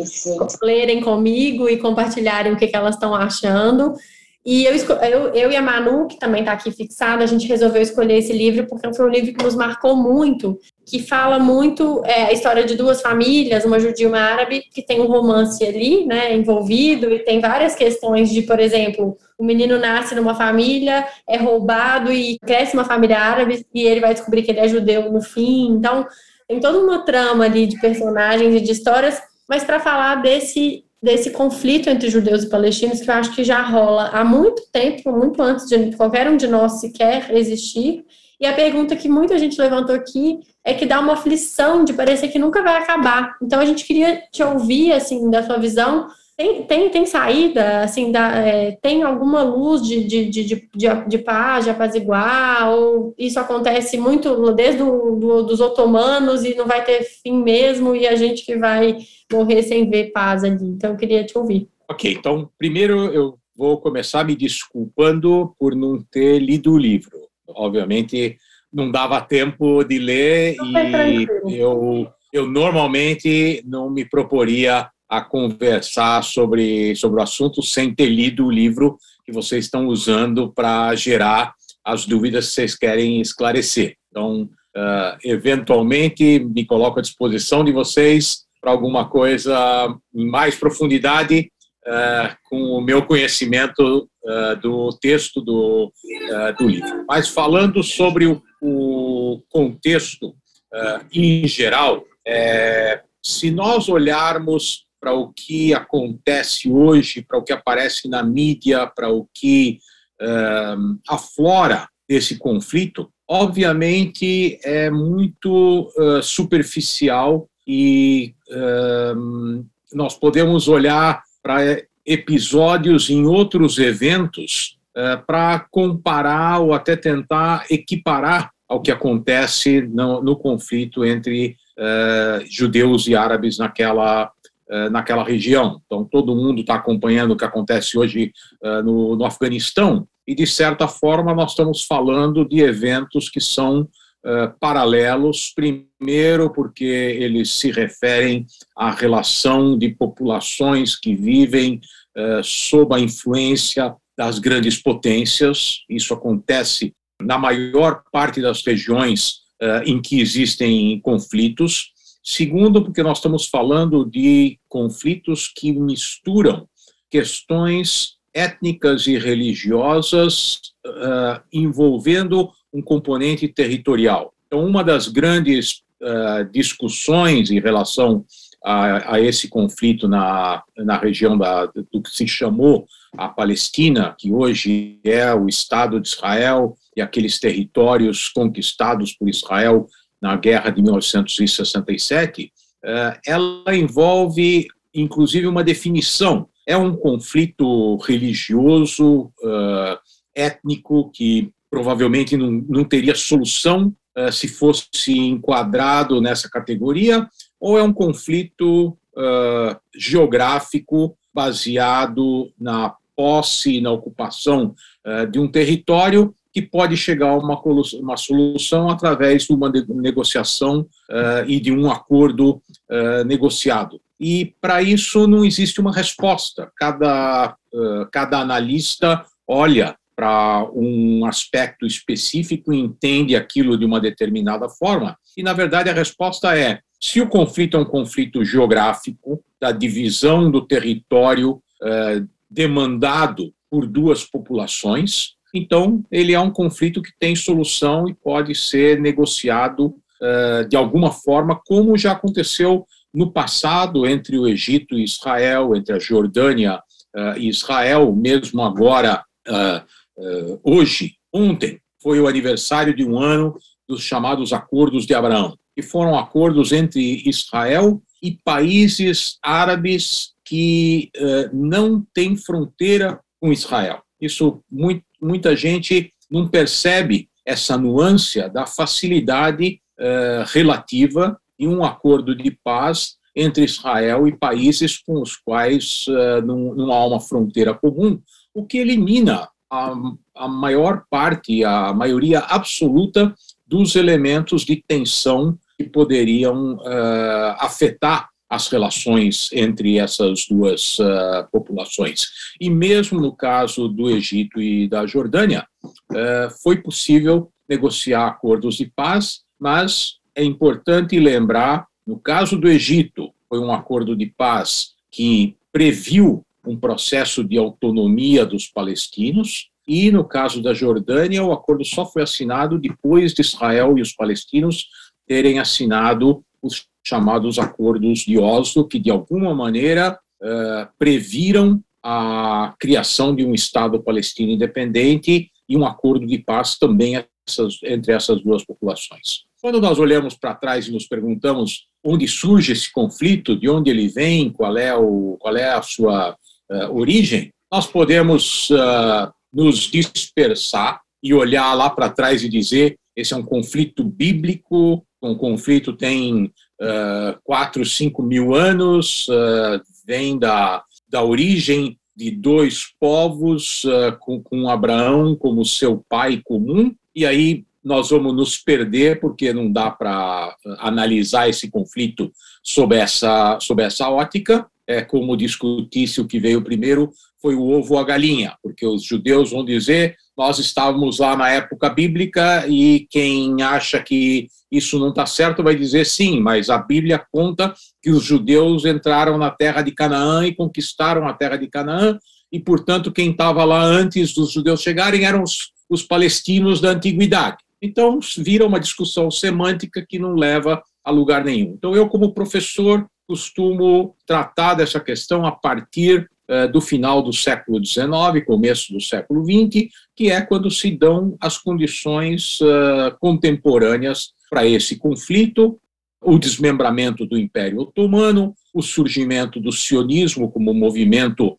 lerem comigo e compartilharem o que, que elas estão achando. E eu, eu, eu e a Manu, que também está aqui fixada, a gente resolveu escolher esse livro porque foi um livro que nos marcou muito, que fala muito é, a história de duas famílias, uma judia e uma árabe, que tem um romance ali, né, envolvido, e tem várias questões de, por exemplo, o menino nasce numa família, é roubado e cresce uma família árabe, e ele vai descobrir que ele é judeu no fim. Então, tem toda uma trama ali de personagens e de histórias, mas para falar desse desse conflito entre judeus e palestinos que eu acho que já rola há muito tempo, muito antes de qualquer um de nós sequer existir. E a pergunta que muita gente levantou aqui é que dá uma aflição de parecer que nunca vai acabar. Então a gente queria te ouvir assim da sua visão. Tem, tem, tem saída, assim, da, é, tem alguma luz de, de, de, de, de paz, de apaziguar, ou isso acontece muito desde do, do, dos otomanos e não vai ter fim mesmo, e a gente que vai morrer sem ver paz ali. Então, eu queria te ouvir. Ok, então, primeiro eu vou começar me desculpando por não ter lido o livro. Obviamente, não dava tempo de ler e eu, eu normalmente não me proporia a conversar sobre, sobre o assunto sem ter lido o livro que vocês estão usando para gerar as dúvidas que vocês querem esclarecer. Então, uh, eventualmente, me coloco à disposição de vocês para alguma coisa em mais profundidade uh, com o meu conhecimento uh, do texto do, do livro. Mas falando sobre o, o contexto em geral, é, se nós olharmos para o que acontece hoje, para o que aparece na mídia, para o que aflora esse conflito, obviamente, é muito uh, superficial e uh, nós podemos olhar para episódios em outros eventos uh, para comparar ou até tentar equiparar ao que acontece no, no conflito entre judeus e árabes naquela naquela região. Então, todo mundo está acompanhando o que acontece hoje no, no Afeganistão, e, de certa forma, nós estamos falando de eventos que são uh, paralelos, primeiro, porque eles se referem à relação de populações que vivem sob a influência das grandes potências, isso acontece na maior parte das regiões em que existem conflitos. Segundo, porque nós estamos falando de conflitos que misturam questões étnicas e religiosas uh, envolvendo um componente territorial. Então, uma das grandes uh, discussões em relação a, a, esse conflito na, na região da, do que se chamou a Palestina, que hoje é o Estado de Israel e aqueles territórios conquistados por Israel na guerra de 1967, uh, ela envolve, inclusive, uma definição. É um conflito religioso, uh, étnico, que provavelmente não, teria solução uh, se fosse enquadrado nessa categoria, ou é um conflito geográfico baseado na posse na ocupação de um território que pode chegar a uma, uma solução através de uma negociação e de um acordo negociado. E para isso não existe uma resposta. Cada, uh, cada analista olha para um aspecto específico e entende aquilo de uma determinada forma. E, na verdade, a resposta é: se o conflito é um conflito geográfico, da divisão do território uh, demandado por duas populações, então ele é um conflito que tem solução e pode ser negociado uh, de alguma forma, como já aconteceu no passado entre o Egito e Israel, entre a Jordânia uh, e Israel, mesmo agora, uh, hoje, ontem, foi o aniversário de um ano dos chamados Acordos de Abraão, que foram acordos entre Israel e países árabes que não têm fronteira com Israel. Isso muito, muita gente não percebe essa nuance da facilidade relativa e um acordo de paz entre Israel e países com os quais uh, não, não, há uma fronteira comum, o que elimina a, a maior parte, a maioria absoluta dos elementos de tensão que poderiam uh, afetar as relações entre essas duas uh, populações. E mesmo no caso do Egito e da Jordânia, uh, foi possível negociar acordos de paz, mas é importante lembrar, no caso do Egito, foi um acordo de paz que previu um processo de autonomia dos palestinos, e no caso da Jordânia, o acordo só foi assinado depois de Israel e os palestinos terem assinado os chamados acordos de Oslo, que de alguma maneira uh, previram a criação de um Estado palestino independente e um acordo de paz também essas, entre essas duas populações. Quando nós olhamos para trás e nos perguntamos onde surge esse conflito, de onde ele vem, qual é, o, qual é a sua uh, origem, nós podemos uh, nos dispersar e olhar lá para trás e dizer esse é um conflito bíblico, um conflito tem uh, quatro, cinco mil anos, uh, vem da, da origem de dois povos, uh, com, com Abraão como seu pai comum, e aí nós vamos nos perder porque não dá para analisar esse conflito sob essa, sob essa ótica. É como discutir se o que veio primeiro foi o ovo ou a galinha, porque os judeus vão dizer nós estávamos lá na época bíblica e quem acha que isso não está certo vai dizer sim, mas a Bíblia conta que os judeus entraram na terra de Canaã e conquistaram a terra de Canaã e, portanto, quem estava lá antes dos judeus chegarem eram os, os palestinos da antiguidade. Então, vira uma discussão semântica que não leva a lugar nenhum. Então, eu, como professor, costumo tratar dessa questão a partir do final do século XIX, começo do século XX, que é quando se dão as condições contemporâneas para esse conflito, o desmembramento do Império Otomano, o surgimento do sionismo como movimento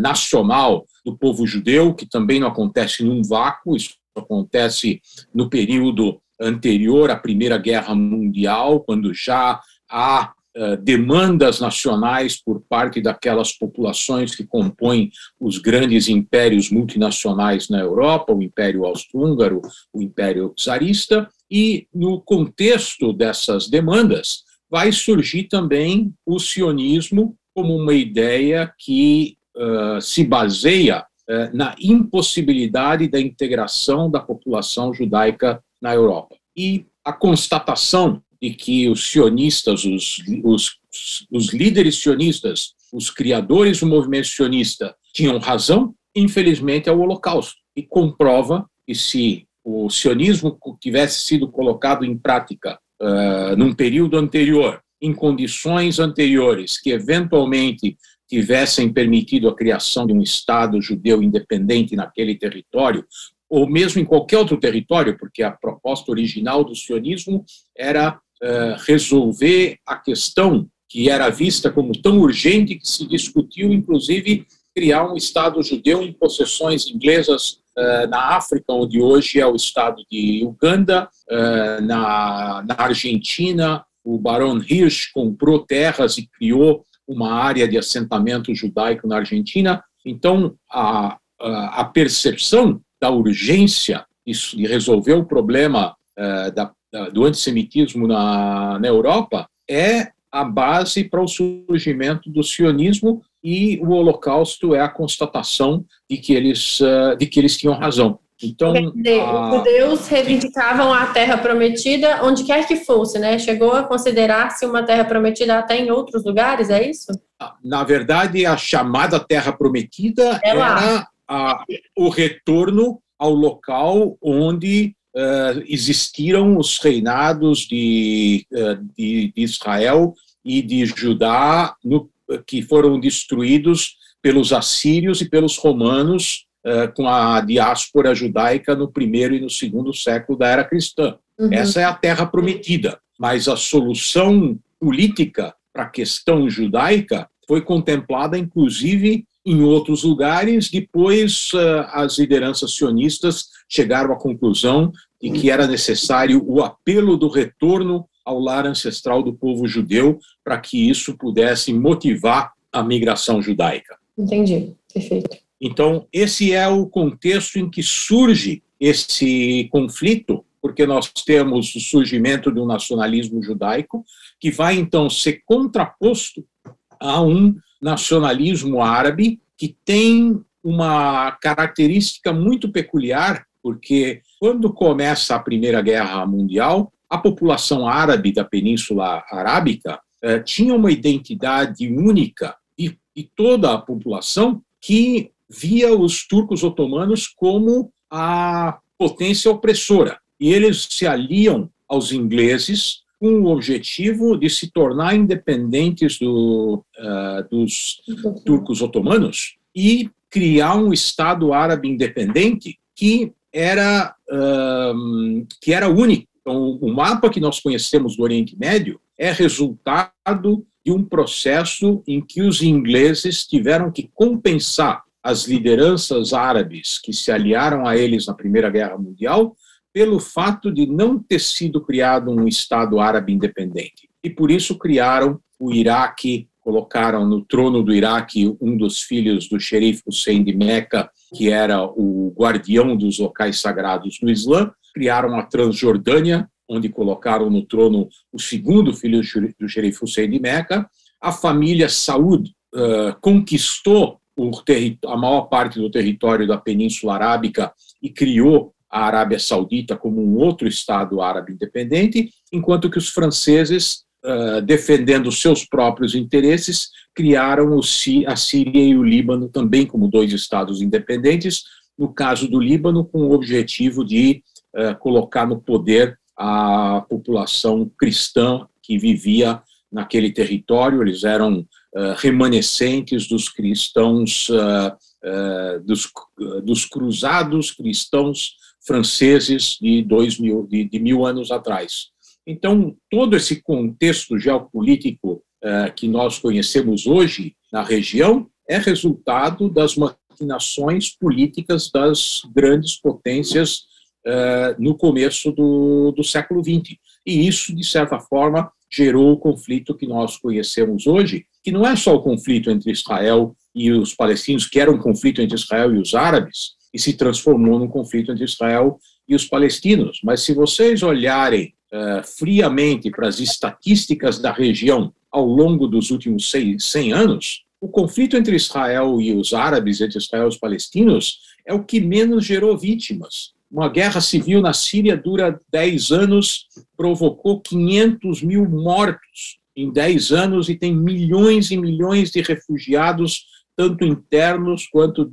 nacional do povo judeu, que também não acontece num vácuo, isso acontece no período anterior à Primeira Guerra Mundial, quando já há demandas nacionais por parte daquelas populações que compõem os grandes impérios multinacionais na Europa, o Império Austro-Húngaro, o Império Czarista, e no contexto dessas demandas vai surgir também o sionismo como uma ideia que uh, se baseia uh, na impossibilidade da integração da população judaica na Europa. E a constatação de que os sionistas, os, os, os líderes sionistas, os criadores do movimento sionista tinham razão, infelizmente, é o Holocausto. E comprova que se o sionismo tivesse sido colocado em prática uh, num período anterior, em condições anteriores, que eventualmente tivessem permitido a criação de um Estado judeu independente naquele território, ou mesmo em qualquer outro território, porque a proposta original do sionismo era uh, resolver a questão que era vista como tão urgente que se discutiu, inclusive, criar um Estado judeu em possessões inglesas uh, na África, onde hoje é o Estado de Uganda, uh, na, na Argentina, o Barão Hirsch comprou terras e criou uma área de assentamento judaico na Argentina. Então, a, a, percepção da urgência de resolver o problema da, do antissemitismo na, na Europa é a base para o surgimento do sionismo e o Holocausto é a constatação de que eles, uh, de que eles tinham razão. Então, dizer, a... os judeus reivindicavam a terra prometida onde quer que fosse, né? Chegou a considerar-se uma terra prometida até em outros lugares, é isso? Na verdade, a chamada terra prometida é era a, o retorno ao local onde uh, existiram os reinados de, uh, de, de, Israel e de Judá, no, que foram destruídos pelos assírios e pelos romanos uh, com a diáspora judaica no primeiro e no segundo século da era cristã. Uhum. Essa é a terra prometida, mas a solução política para a questão judaica foi contemplada, inclusive, em outros lugares. Depois, as lideranças sionistas chegaram à conclusão de que era necessário o apelo do retorno ao lar ancestral do povo judeu para que isso pudesse motivar a migração judaica. Entendi, perfeito. Então, esse é o contexto em que surge esse conflito, porque nós temos o surgimento do nacionalismo judaico, que vai então ser contraposto a um nacionalismo árabe que tem uma característica muito peculiar, porque quando começa a Primeira Guerra Mundial, a população árabe da Península Arábica eh, tinha uma identidade única e, e toda a população que via os turcos otomanos como a potência opressora. E eles se aliam aos ingleses com o objetivo de se tornar independentes do, uh, dos turcos otomanos e criar um Estado árabe independente que era, uh, que era único. Então, o mapa que nós conhecemos do Oriente Médio é resultado de um processo em que os ingleses tiveram que compensar as lideranças árabes que se aliaram a eles na Primeira Guerra Mundial pelo fato de não ter sido criado um Estado árabe independente. E por isso criaram o Iraque, colocaram no trono do Iraque um dos filhos do xerife Hussein de Meca, que era o guardião dos locais sagrados do Islã, criaram a Transjordânia, onde colocaram no trono o segundo filho do xerife Hussein de Meca. A família Saud uh, conquistou a maior parte do território da Península Arábica e criou a Arábia Saudita como um outro Estado árabe independente, enquanto que os franceses, uh, defendendo seus próprios interesses, criaram a Síria e o Líbano também como dois Estados independentes, no caso do Líbano, com o objetivo de uh, colocar no poder a população cristã que vivia naquele território. Eles eram uh, remanescentes dos cristãos, uh, dos, dos, cruzados cristãos franceses de dois mil, de, de mil anos atrás. Então, todo esse contexto geopolítico que nós conhecemos hoje na região é resultado das maquinações políticas das grandes potências uh, no começo do, do século XX. E isso, de certa forma, gerou o conflito que nós conhecemos hoje, que não é só o conflito entre Israel e os palestinos, que era um conflito entre Israel e os árabes, e se transformou num conflito entre Israel e os palestinos. Mas se vocês olharem uh, friamente para as estatísticas da região ao longo dos últimos 100 anos, o conflito entre Israel e os árabes, entre Israel e os palestinos, é o que menos gerou vítimas. Uma guerra civil na Síria dura 10 anos, provocou 500 mil mortos em 10 anos e tem milhões e milhões de refugiados, tanto internos quanto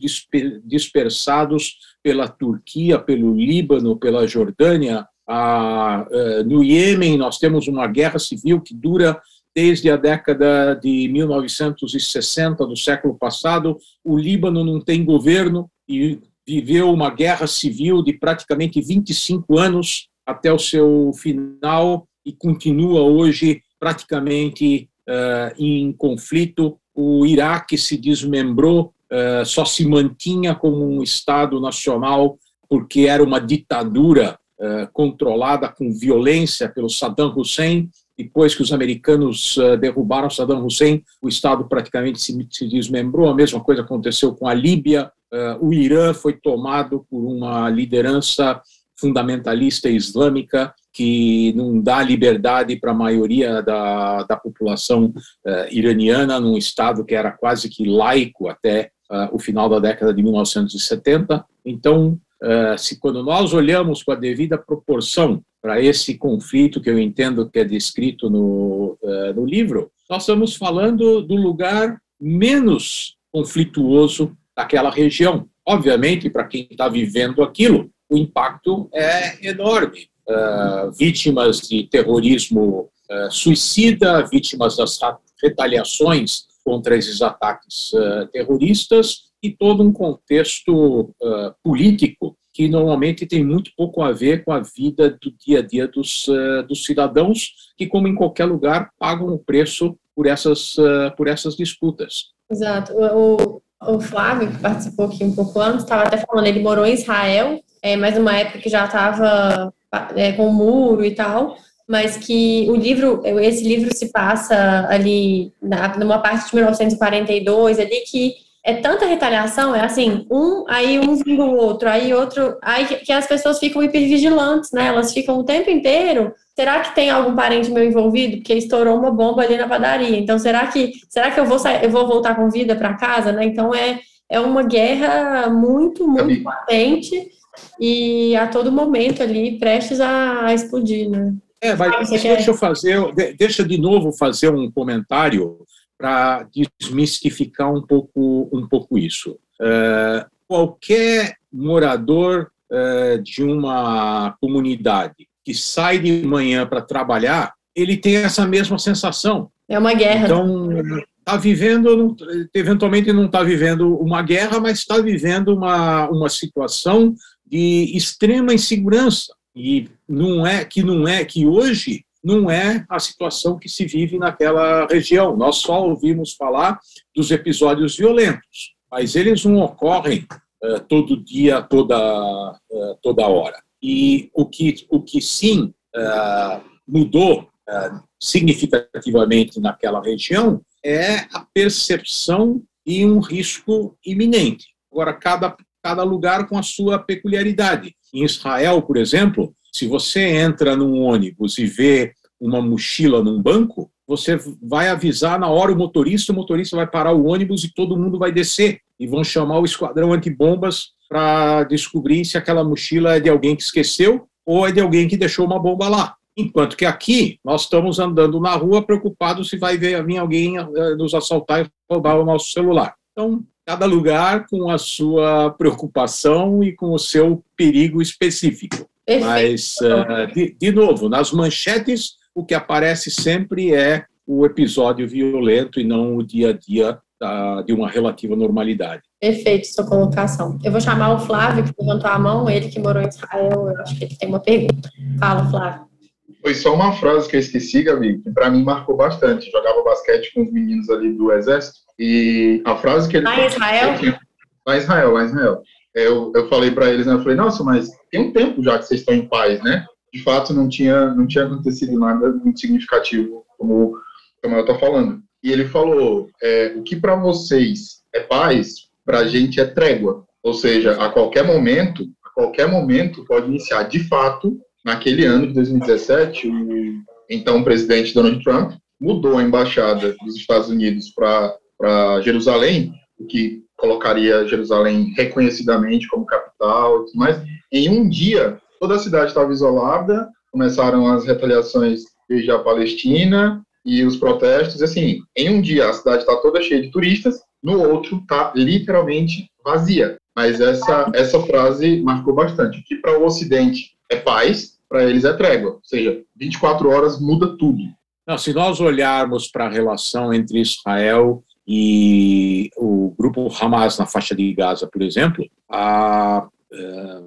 dispersados pela Turquia, pelo Líbano, pela Jordânia. Eh, no Iêmen, nós temos uma guerra civil que dura desde a década de 1960 do século passado, o Líbano não tem governo e viveu uma guerra civil de praticamente 25 anos até o seu final e continua hoje praticamente uh, em conflito. O Iraque se desmembrou, uh, só se mantinha como um Estado nacional porque era uma ditadura controlada com violência pelo Saddam Hussein depois que os americanos uh, derrubaram Saddam Hussein, o Estado praticamente se, desmembrou. A mesma coisa aconteceu com a Líbia. Uh, o Irã foi tomado por uma liderança fundamentalista islâmica que não dá liberdade para a maioria da, da população iraniana, num Estado que era quase que laico até o final da década de 1970. Então, se quando nós olhamos com a devida proporção para esse conflito que eu entendo que é descrito no, uh, no livro, nós estamos falando do lugar menos conflituoso daquela região. Obviamente, para quem está vivendo aquilo, o impacto é enorme. Uh, vítimas de terrorismo uh, suicida, vítimas das retaliações contra esses ataques terroristas e todo um contexto político que normalmente tem muito pouco a ver com a vida do dia a dia dos, uh, dos cidadãos, que, como em qualquer lugar, pagam o preço por essas, uh, por essas disputas. Exato. O, o, Flávio, que participou aqui um pouco antes, estava até falando, ele morou em Israel, é, mas numa época que já estava é, com o muro e tal, mas que o livro, esse livro se passa ali na, numa parte de 1942, ali que é tanta retaliação, é assim, um, aí um vinga o outro, aí outro, aí que, as pessoas ficam hipervigilantes, né? Elas ficam o tempo inteiro. Será que tem algum parente meu envolvido? Porque estourou uma bomba ali na padaria. Então, será que será que eu vou sair, eu vou voltar com vida para casa, né? Então é é uma guerra muito muito patente e a todo momento ali prestes a, a explodir, né? É, mas deixa eu fazer, deixa de novo fazer um comentário para desmistificar um pouco, um pouco isso. Uh, qualquer morador uh, de uma comunidade que sai de manhã para trabalhar, ele tem essa mesma sensação. É uma guerra. Então, está vivendo, eventualmente não está vivendo uma guerra, mas está vivendo uma, uma situação de extrema insegurança. E não é que não é que hoje não é a situação que se vive naquela região. Nós só ouvimos falar dos episódios violentos, mas eles não ocorrem uh, todo dia, toda, uh, toda hora. E o que, o que sim uh, mudou significativamente naquela região é a percepção de um risco iminente. Agora, cada, cada lugar com a sua peculiaridade. Em Israel, por exemplo, se você entra num ônibus e vê uma mochila num banco, você vai avisar na hora o motorista, o motorista vai parar o ônibus e todo mundo vai descer. E vão chamar o esquadrão antibombas para descobrir se aquela mochila é de alguém que esqueceu ou é de alguém que deixou uma bomba lá. Enquanto que aqui, nós estamos andando na rua preocupados se vai vir alguém eh, nos assaltar e roubar o nosso celular. Então, cada lugar com a sua preocupação e com o seu perigo específico. Perfeito. Mas, uh, de, de novo, nas manchetes, o que aparece sempre é o episódio violento e não o dia a dia da, de uma relativa normalidade. Perfeito, sua colocação. Eu vou chamar o Flávio, que levantou a mão, ele que morou em Israel, eu acho que ele tem uma pergunta. Fala, Flávio. Foi só uma frase que eu esqueci, Gabi, que para mim marcou bastante. Jogava basquete com os meninos ali do exército e a frase que ele. Lá em Israel? Lá em Israel, lá em Israel. Eu, eu falei para eles, né, eu falei, nossa, mas tem um tempo já que vocês estão em paz, né? De fato, não tinha, não tinha acontecido nada muito significativo, como o Samuel está falando. E ele falou, é, o que para vocês é paz, para a gente é trégua. Ou seja, a qualquer momento, a qualquer momento pode iniciar. De fato, naquele ano de 2017, o então presidente Donald Trump mudou a embaixada dos Estados Unidos para Jerusalém, o que colocaria Jerusalém reconhecidamente como capital, mas em um dia toda a cidade estava isolada, começaram as retaliações desde a Palestina e os protestos, assim, em um dia a cidade está toda cheia de turistas, no outro está literalmente vazia. Mas essa essa frase marcou bastante, que para o Ocidente é paz, para eles é trégua, ou seja, 24 horas muda tudo. Não, se nós olharmos para a relação entre Israel e o grupo Hamas na faixa de Gaza, por exemplo, a, eh,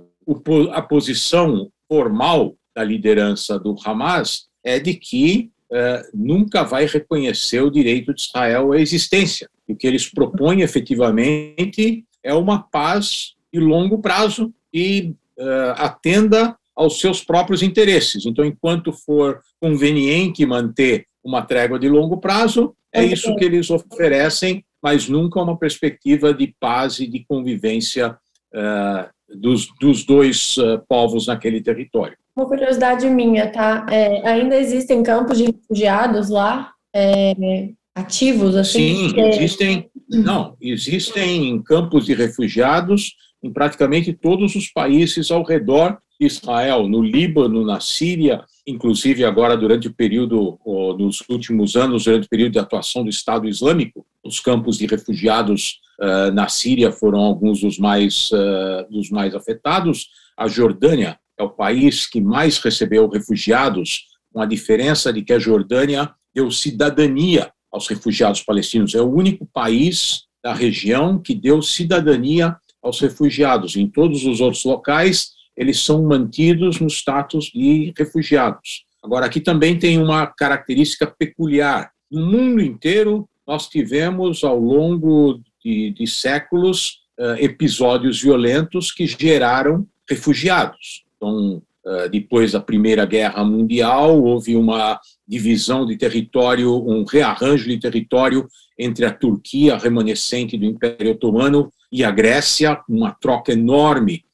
a posição formal da liderança do Hamas é de que uh, nunca vai reconhecer o direito de Israel à existência. O que eles propõem efetivamente é uma paz de longo prazo e uh, atenda aos seus próprios interesses. Então, enquanto for conveniente manter uma trégua de longo prazo, é isso que eles oferecem, mas nunca uma perspectiva de paz e de convivência uh, dos, dos, dois uh, povos naquele território. Uma curiosidade minha, tá? É, ainda existem campos de refugiados lá, é, ativos, assim? Sim, existem. Não, existem campos de refugiados em praticamente todos os países ao redor Israel, no Líbano, na Síria, inclusive agora durante o período, nos últimos anos, durante o período de atuação do Estado Islâmico, os campos de refugiados uh, na Síria foram alguns dos mais, uh, dos mais afetados. A Jordânia é o país que mais recebeu refugiados, com a diferença de que a Jordânia deu cidadania aos refugiados palestinos. É o único país da região que deu cidadania aos refugiados. Em todos os outros locais, eles são mantidos no status de refugiados. Agora, aqui também tem uma característica peculiar. No mundo inteiro, nós tivemos, ao longo de, de séculos, uh, episódios violentos que geraram refugiados. Então, uh, depois da Primeira Guerra Mundial, houve uma divisão de território, um rearranjo de território entre a Turquia, remanescente do Império Otomano, e a Grécia, uma troca enorme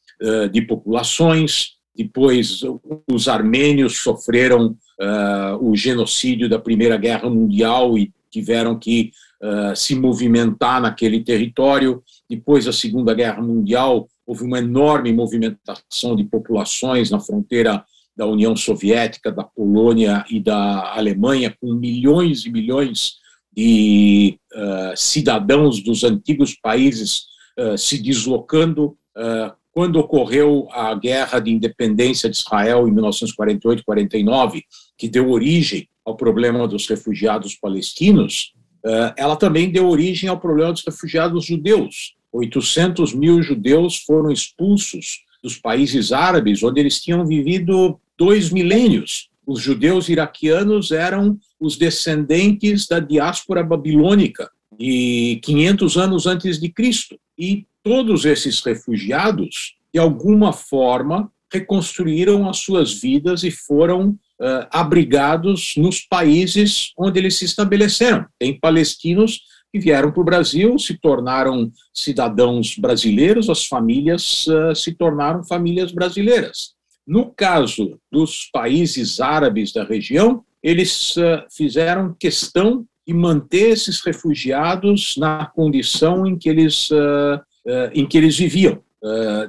de populações. Depois, os armênios sofreram uh, o genocídio da Primeira Guerra Mundial e tiveram que uh, se movimentar naquele território. Depois da Segunda Guerra Mundial, houve uma enorme movimentação de populações na fronteira da União Soviética, da Polônia e da Alemanha, com milhões e milhões de uh, cidadãos dos antigos países uh, se deslocando. Uh, quando ocorreu a Guerra de Independência de Israel em 1948-49, que deu origem ao problema dos refugiados palestinos, ela também deu origem ao problema dos refugiados judeus. 800 mil judeus foram expulsos dos países árabes, onde eles tinham vivido dois milênios. Os judeus iraquianos eram os descendentes da diáspora babilônica de 500 anos antes de Cristo. E todos esses refugiados, de alguma forma, reconstruíram as suas vidas e foram uh, abrigados nos países onde eles se estabeleceram. Tem palestinos que vieram para o Brasil, se tornaram cidadãos brasileiros, as famílias uh, se tornaram famílias brasileiras. No caso dos países árabes da região, eles uh, fizeram questão de manter esses refugiados na condição em que eles, uh, em que eles viviam,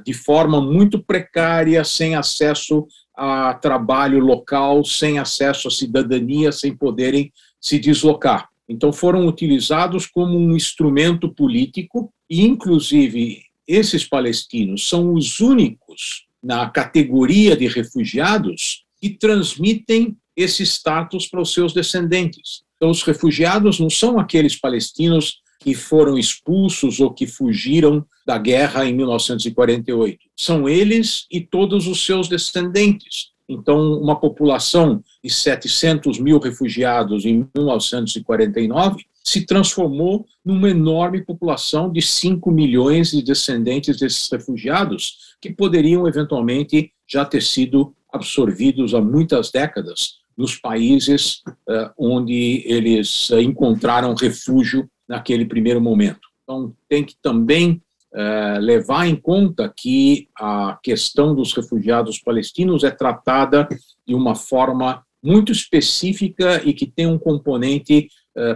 de forma muito precária, sem acesso a trabalho local, sem acesso à cidadania, sem poderem se deslocar. Então, foram utilizados como um instrumento político, e, inclusive, esses palestinos são os únicos na categoria de refugiados que transmitem esse status para os seus descendentes. Então, os refugiados não são aqueles palestinos que foram expulsos ou que fugiram da guerra em 1948. São eles e todos os seus descendentes. Então, uma população de 700 mil refugiados em 1949 se transformou numa enorme população de 5 milhões de descendentes desses refugiados, que poderiam eventualmente já ter sido absorvidos há muitas décadas nos países uh, onde eles encontraram refúgio naquele primeiro momento. Então, tem que também uh, levar em conta que a questão dos refugiados palestinos é tratada de uma forma muito específica e que tem um componente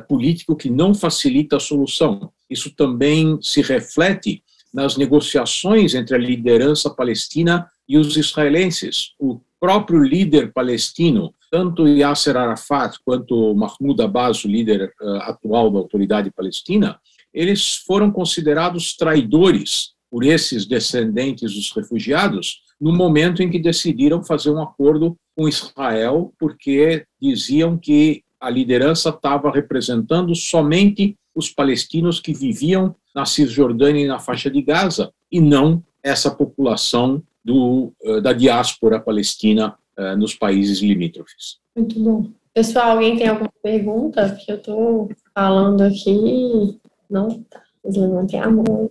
político que não facilita a solução. Isso também se reflete nas negociações entre a liderança palestina e os israelenses. O próprio líder palestino, tanto Yasser Arafat quanto Mahmoud Abbas, o líder uh, atual da autoridade palestina, eles foram considerados traidores por esses descendentes dos refugiados no momento em que decidiram fazer um acordo com Israel, porque diziam que a liderança estava representando somente os palestinos que viviam na Cisjordânia e na faixa de Gaza, e não essa população do, eh, da diáspora palestina uh, nos países limítrofes. Muito bom. Pessoal, alguém tem alguma pergunta? Porque eu estou falando aqui. Não, tá. Levantem a mão.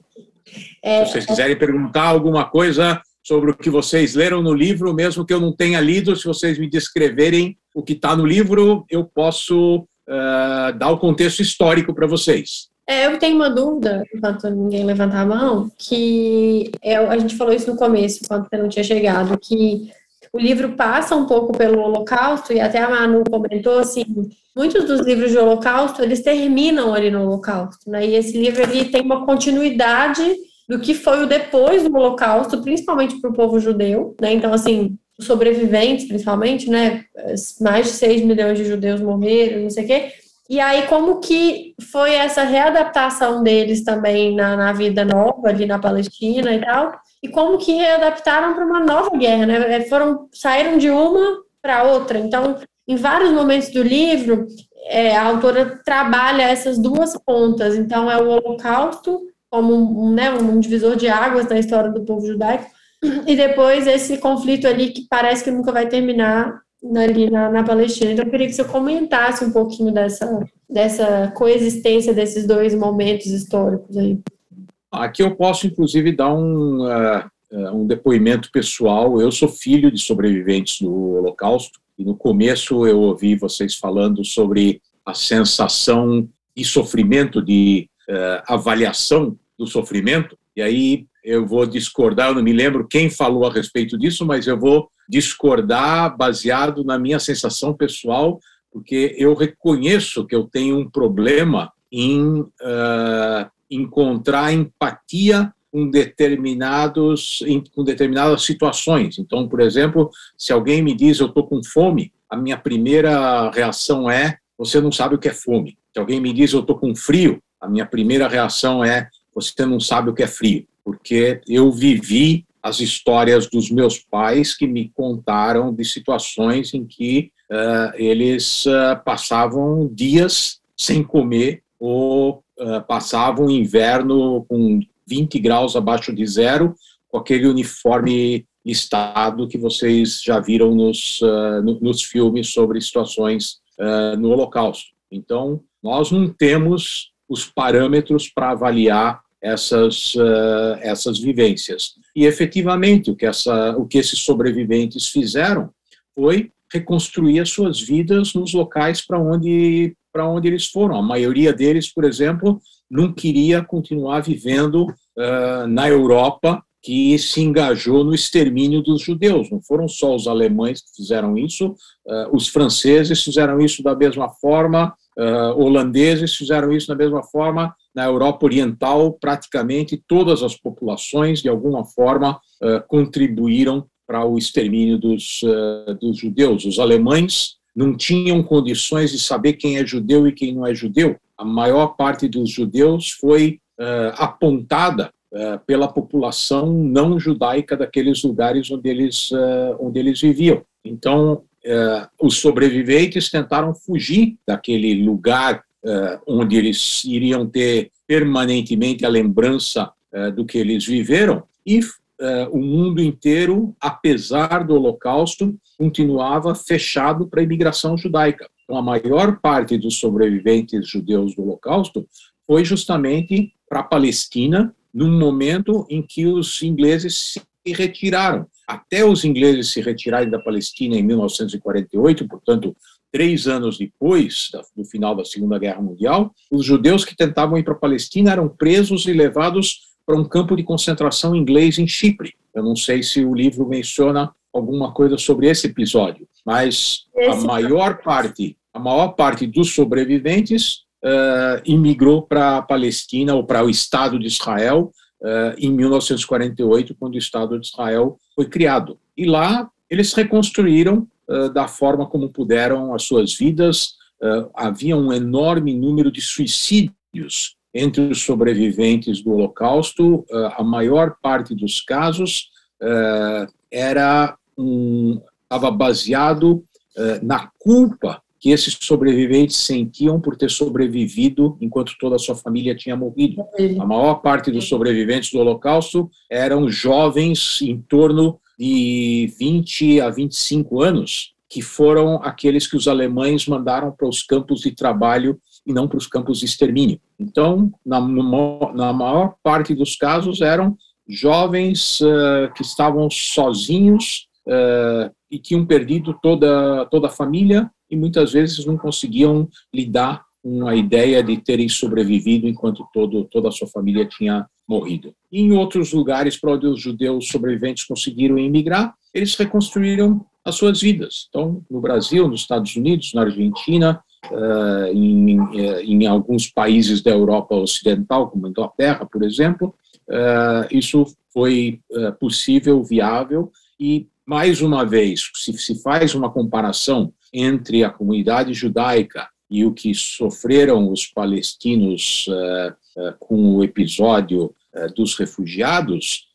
É, se vocês quiserem perguntar alguma coisa sobre o que vocês leram no livro, mesmo que eu não tenha lido, se vocês me descreverem o que está no livro, eu posso uh, dar o contexto histórico para vocês. É, eu tenho uma dúvida, enquanto ninguém levantar a mão, que é, a gente falou isso no começo, quando você não tinha chegado, que o livro passa um pouco pelo Holocausto, e até a Manu comentou, assim, muitos dos livros de Holocausto, eles terminam ali no Holocausto, né, e esse livro, ele tem uma continuidade do que foi o depois do Holocausto, principalmente para o povo judeu, né, então, assim, os sobreviventes, principalmente, né, mais de 6 milhões de judeus morreram, não sei o quê, e aí, como que foi essa readaptação deles também na, na vida nova, ali na Palestina e tal? E como que readaptaram para uma nova guerra, né? É, foram, saíram de uma para outra. Então, em vários momentos do livro, é, a autora trabalha essas duas pontas. Então, é o Holocausto como um, né, um divisor de águas na história do povo judaico, e depois esse conflito ali que parece que nunca vai terminar ali na, na Palestina. Então, eu queria que você comentasse um pouquinho dessa, dessa coexistência desses dois momentos históricos aí. Aqui eu posso, inclusive, dar um, uh, um depoimento pessoal. Eu sou filho de sobreviventes do Holocausto, e no começo eu ouvi vocês falando sobre a sensação de sofrimento, de uh, avaliação do sofrimento, e aí eu vou discordar, eu não me lembro quem falou a respeito disso, mas eu vou discordar baseado na minha sensação pessoal, porque eu reconheço que eu tenho um problema em uh, encontrar empatia com determinados em, com determinadas situações. Então, por exemplo, se alguém me diz eu estou com fome, a minha primeira reação é você não sabe o que é fome. Se alguém me diz eu estou com frio, a minha primeira reação é você não sabe o que é frio, porque eu vivi as histórias dos meus pais que me contaram de situações em que uh, eles uh, passavam dias sem comer ou uh, passavam inverno com 20 graus abaixo de zero, com aquele uniforme listado que vocês já viram nos, no, nos filmes sobre situações no Holocausto. Então, nós não temos os parâmetros para avaliar essas, uh, essas vivências. E, efetivamente, o que, essa, o que esses sobreviventes fizeram foi reconstruir as suas vidas nos locais para onde, onde eles foram. A maioria deles, por exemplo, não queria continuar vivendo uh, na Europa que se engajou no extermínio dos judeus. Não foram só os alemães que fizeram isso, uh, os franceses fizeram isso da mesma forma, uh, holandeses fizeram isso da mesma forma, na Europa Oriental, praticamente todas as populações, de alguma forma, uh, contribuíram para o extermínio dos, uh, dos judeus. Os alemães não tinham condições de saber quem é judeu e quem não é judeu. A maior parte dos judeus foi uh, apontada pela população não judaica daqueles lugares onde eles, onde eles viviam. Então, os sobreviventes tentaram fugir daquele lugar onde eles iriam ter permanentemente a lembrança do que eles viveram e o mundo inteiro, apesar do Holocausto, continuava fechado para a imigração judaica. Então, a maior parte dos sobreviventes judeus do Holocausto foi justamente para a Palestina, num momento em que os ingleses se retiraram. Até os ingleses se retirarem da Palestina em 1948, portanto, três anos depois do final da Segunda Guerra Mundial, os judeus que tentavam ir para a Palestina eram presos e levados para um campo de concentração inglês em Chipre. Eu não sei se o livro menciona alguma coisa sobre esse episódio, mas a maior parte, a maior parte dos sobreviventes uh, imigrou para a Palestina ou para o Estado de Israel uh, em 1948, quando o Estado de Israel foi criado. E lá eles reconstruíram da forma como puderam as suas vidas. havia um enorme número de suicídios entre os sobreviventes do Holocausto. a maior parte dos casos era um, estava baseado na culpa que esses sobreviventes sentiam por ter sobrevivido enquanto toda a sua família tinha morrido. A maior parte dos sobreviventes do Holocausto eram jovens em torno de 20 a 25 anos, que foram aqueles que os alemães mandaram para os campos de trabalho e não para os campos de extermínio. Então, na, na maior parte dos casos, eram jovens uh, que estavam sozinhos uh, e tinham perdido toda, toda a família e muitas vezes não conseguiam lidar com a ideia de terem sobrevivido enquanto todo, toda a sua família tinha morrido. Em outros lugares para onde os judeus sobreviventes conseguiram emigrar, eles reconstruíram as suas vidas. Então, no Brasil, nos Estados Unidos, na Argentina, uh, em, uh, em, alguns países da Europa Ocidental, como Inglaterra, por exemplo, uh, isso foi possível, viável, e, mais uma vez, se se faz uma comparação entre a comunidade judaica e o que sofreram os palestinos uh, uh, com o episódio dos refugiados,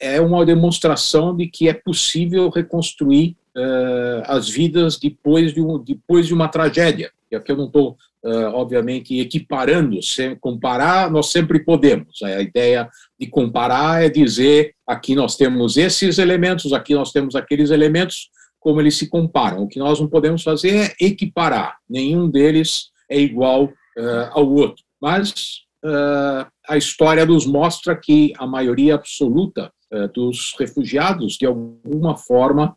é uma demonstração de que é possível reconstruir as vidas depois de, um, depois de uma tragédia. E aqui eu não estou, obviamente, equiparando, sem comparar, nós sempre podemos. A ideia de comparar é dizer aqui nós temos esses elementos, aqui nós temos aqueles elementos, como eles se comparam. O que nós não podemos fazer é equiparar. Nenhum deles é igual ao outro. Mas a história nos mostra que a maioria absoluta uh, dos refugiados, de alguma forma,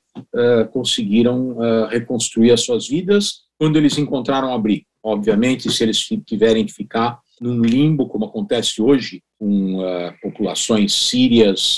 conseguiram reconstruir as suas vidas quando eles encontraram abrigo. Obviamente, se eles tiverem que ficar num limbo, como acontece hoje, com populações sírias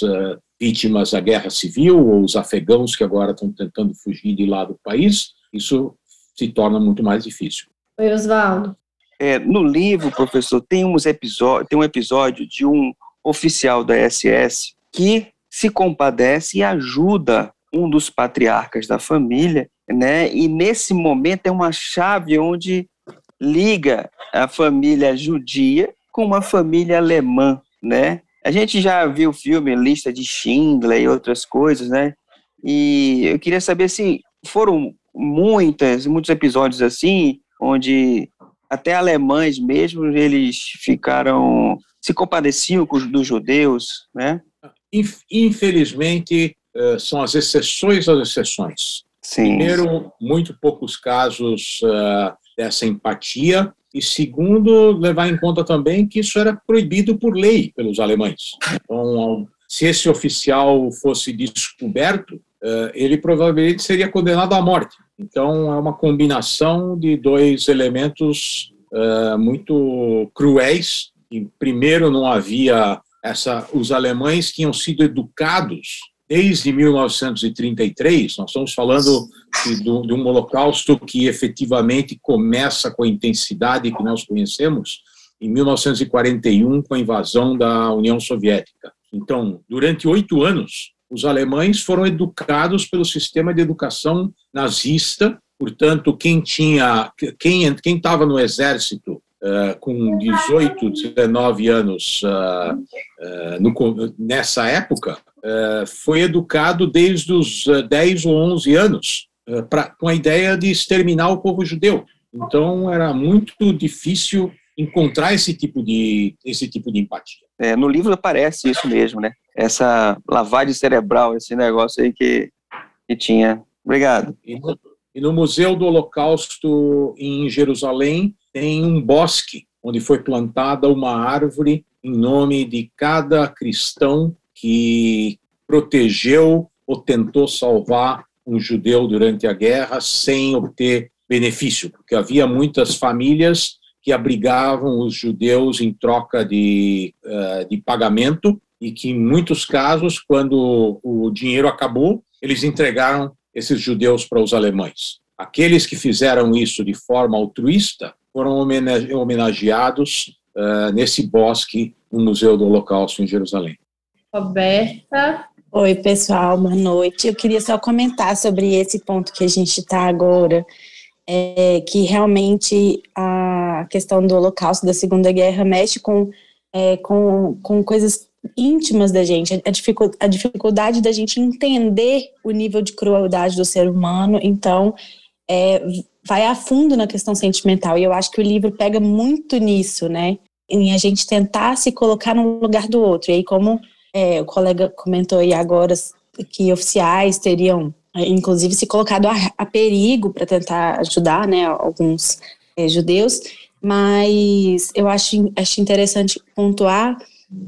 vítimas da guerra civil ou os afegãos que agora estão tentando fugir de lá do país, isso se torna muito mais difícil. Oi, Oswaldo. É, no livro, professor, tem, uns tem um episódio de um oficial da SS que se compadece e ajuda um dos patriarcas da família, né? E nesse momento é uma chave onde liga a família judia com uma família alemã, né? A gente já viu o filme Lista de Schindler e outras coisas, né? E eu queria saber se foram muitas, muitos episódios assim, onde até alemães mesmo, eles ficaram, se compadeciam dos judeus, né? Infelizmente, eh, são as exceções das exceções. Sim. Primeiro, muito poucos casos uh, dessa empatia, e segundo, levar em conta também que isso era proibido por lei pelos alemães. Então, se esse oficial fosse descoberto, eh, ele provavelmente seria condenado à morte. Então, é uma combinação de dois elementos eh, muito cruéis. E, primeiro, não havia essa. Os alemães tinham sido educados desde 1933, nós estamos falando de, de, um holocausto que efetivamente começa com a intensidade que nós conhecemos em 1941, com a invasão da União Soviética. Então, durante oito anos, os alemães foram educados pelo sistema de educação nazista, portanto, quem tinha, quem estava no exército Uh, com 18, 19 anos uh, uh, no, nessa época, foi educado desde os 10 ou 11 anos pra, com a ideia de exterminar o povo judeu. Então era muito difícil encontrar esse tipo de esse tipo de empatia. É, no livro aparece isso mesmo, né? Essa lavagem cerebral, esse negócio aí que, que tinha. Obrigado. E no, e no Museu do Holocausto em Jerusalém tem um bosque onde foi plantada uma árvore em nome de cada cristão que protegeu ou tentou salvar um judeu durante a guerra sem obter benefício, porque havia muitas famílias que abrigavam os judeus em troca de, uh, de pagamento e que, em muitos casos, quando o dinheiro acabou, eles entregaram esses judeus para os alemães. Aqueles que fizeram isso de forma altruísta foram homenageados uh, nesse bosque no Museu do Holocausto em Jerusalém. Roberta. Oi, pessoal, boa noite. Eu queria só comentar sobre esse ponto que a gente está agora, é, que realmente a questão do Holocausto, da Segunda Guerra, mexe com, é, com, com coisas íntimas da gente, a, dificu a dificuldade da gente entender o nível de crueldade do ser humano, então é, vai a fundo na questão sentimental, e eu acho que o livro pega muito nisso, né, em a gente tentar se colocar no lugar do outro, e aí como é, o colega comentou aí agora que oficiais teriam é, inclusive se colocado a, a perigo para tentar ajudar, né, alguns é, judeus, mas eu acho, acho interessante pontuar,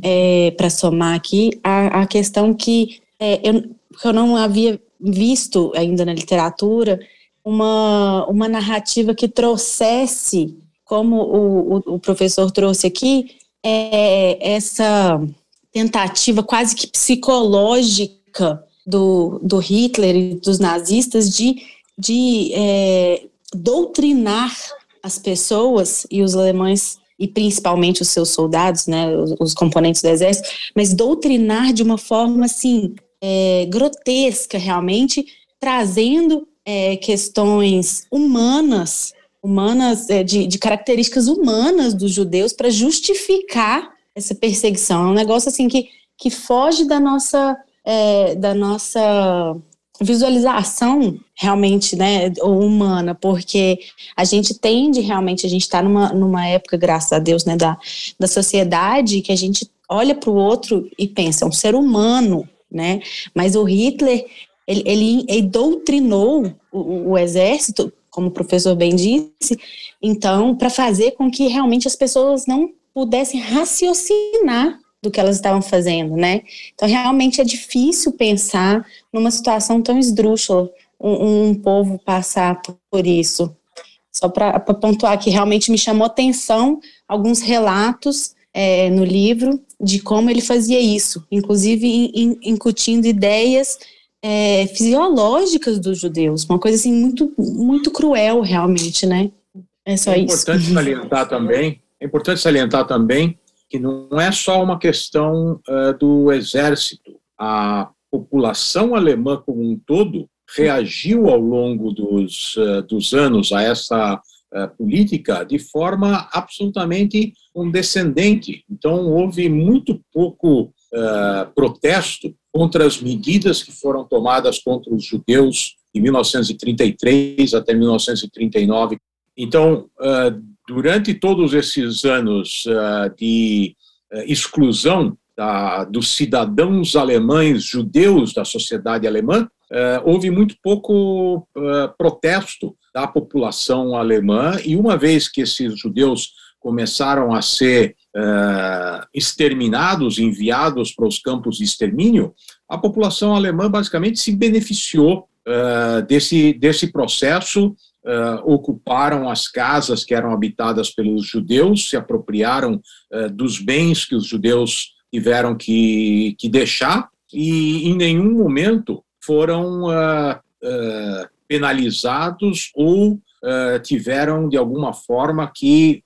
é, para somar aqui, a, a questão que é, eu, eu não havia visto ainda na literatura uma, uma narrativa que trouxesse, como o, o, o professor trouxe aqui, é, essa tentativa quase que psicológica do, do Hitler e dos nazistas de, de é, doutrinar as pessoas e os alemães e principalmente os seus soldados, né, os, os componentes do exército, mas doutrinar de uma forma assim é, grotesca realmente, trazendo é, questões humanas, humanas é, de, de características humanas dos judeus para justificar essa perseguição. É um negócio assim que, que foge da nossa é, da nossa visualização realmente, né, humana, porque a gente tende realmente, a gente está numa, numa época, graças a Deus, né, da, da sociedade que a gente olha para o outro e pensa, é um ser humano, né, mas o Hitler, ele, ele, ele doutrinou o, o exército, como o professor bem disse, então, para fazer com que realmente as pessoas não pudessem raciocinar do que elas estavam fazendo, né? Então, realmente é difícil pensar numa situação tão esdrúxula, um, um povo passar por isso. Só para pontuar que realmente me chamou atenção alguns relatos é, no livro de como ele fazia isso, inclusive in, in, incutindo ideias é, fisiológicas dos judeus, uma coisa assim muito, muito cruel realmente, né? É só é isso. Importante salientar também, é importante salientar também que não é só uma questão uh, do exército. A população alemã como um todo reagiu ao longo dos, uh, dos anos a essa uh, política de forma absolutamente condescendente. Então, houve muito pouco protesto contra as medidas que foram tomadas contra os judeus de 1933 até 1939. Então, durante todos esses anos uh, de uh, exclusão dos cidadãos alemães judeus da sociedade alemã, uh, houve muito pouco protesto da população alemã, e uma vez que esses judeus começaram a ser exterminados, enviados para os campos de extermínio, a população alemã basicamente se beneficiou desse, desse processo Uh, ocuparam as casas que eram habitadas pelos judeus, se apropriaram uh, dos bens que os judeus tiveram que, que deixar e em nenhum momento foram uh, penalizados ou tiveram de alguma forma que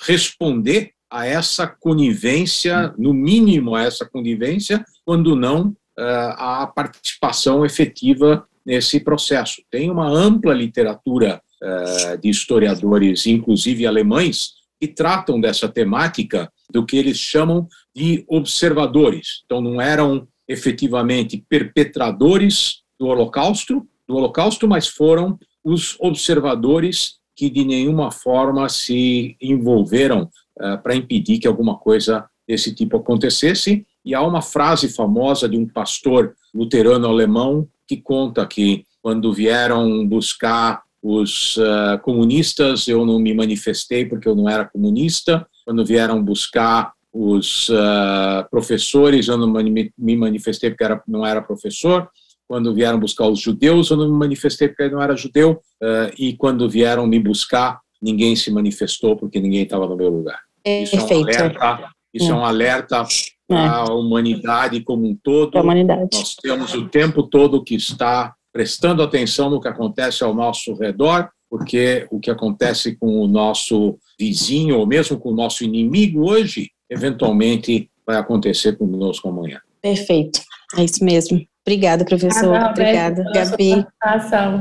responder a essa conivência, no mínimo a essa conivência, quando não a participação efetiva nesse processo. Tem uma ampla literatura uh, de historiadores, inclusive alemães, que tratam dessa temática do que eles chamam de observadores. Então, não eram efetivamente perpetradores do Holocausto, do Holocausto, mas foram os observadores que de nenhuma forma se envolveram uh, para impedir que alguma coisa desse tipo acontecesse. E há uma frase famosa de um pastor luterano alemão que conta que quando vieram buscar os uh, comunistas, eu não me manifestei porque eu não era comunista. Quando vieram buscar os uh, professores, eu não me manifestei porque era, não era professor. Quando vieram buscar os judeus, eu não me manifestei porque eu não era judeu. Uh, e quando vieram me buscar, ninguém se manifestou porque ninguém estava no meu lugar. Isso é um alerta, isso é, um alerta para a humanidade como um todo. Nós temos o tempo todo que está prestando atenção no que acontece ao nosso redor, porque o que acontece com o nosso vizinho ou mesmo com o nosso inimigo hoje, eventualmente vai acontecer conosco amanhã. Perfeito, é isso mesmo. Obrigada, professor. Ah, Obrigada, Gabi.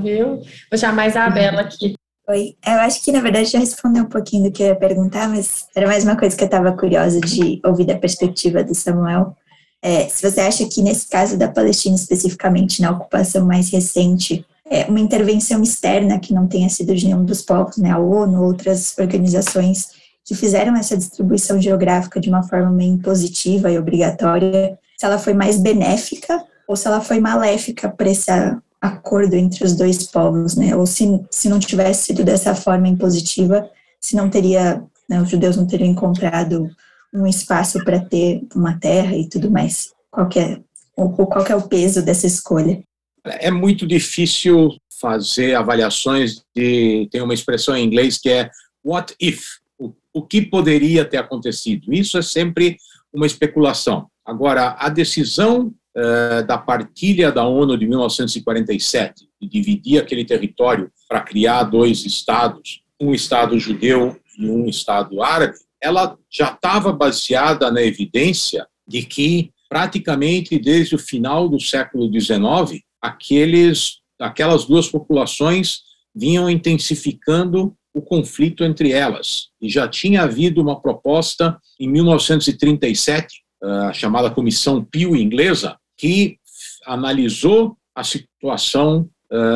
Viu? Vou chamar a Isabela aqui. Oi, eu acho que na verdade já respondeu um pouquinho do que eu ia perguntar, mas era mais uma coisa que eu estava curiosa de ouvir da perspectiva do Samuel. É, se você acha que nesse caso da Palestina especificamente, na ocupação mais recente, é, uma intervenção externa que não tenha sido de nenhum dos povos, né, a ONU, outras organizações que fizeram essa distribuição geográfica de uma forma meio impositiva e obrigatória, se ela foi mais benéfica ou se ela foi maléfica para esse acordo entre os dois povos, né? Ou se, se não tivesse sido dessa forma impositiva, se não teria, né, os judeus não teriam encontrado um espaço para ter uma terra e tudo mais. Qual é, qual que é o peso dessa escolha? É muito difícil fazer avaliações de. Tem uma expressão em inglês que é what if? O, o que poderia ter acontecido? Isso é sempre uma especulação. Agora, a decisão uh, da partilha da ONU de 1947, de dividir aquele território para criar dois estados, um estado judeu e um estado árabe, ela já estava baseada na evidência de que praticamente desde o final do século XIX, aqueles, aquelas duas populações vinham intensificando o conflito entre elas. E já tinha havido uma proposta em 1937, a chamada Comissão Pio inglesa, que analisou a situação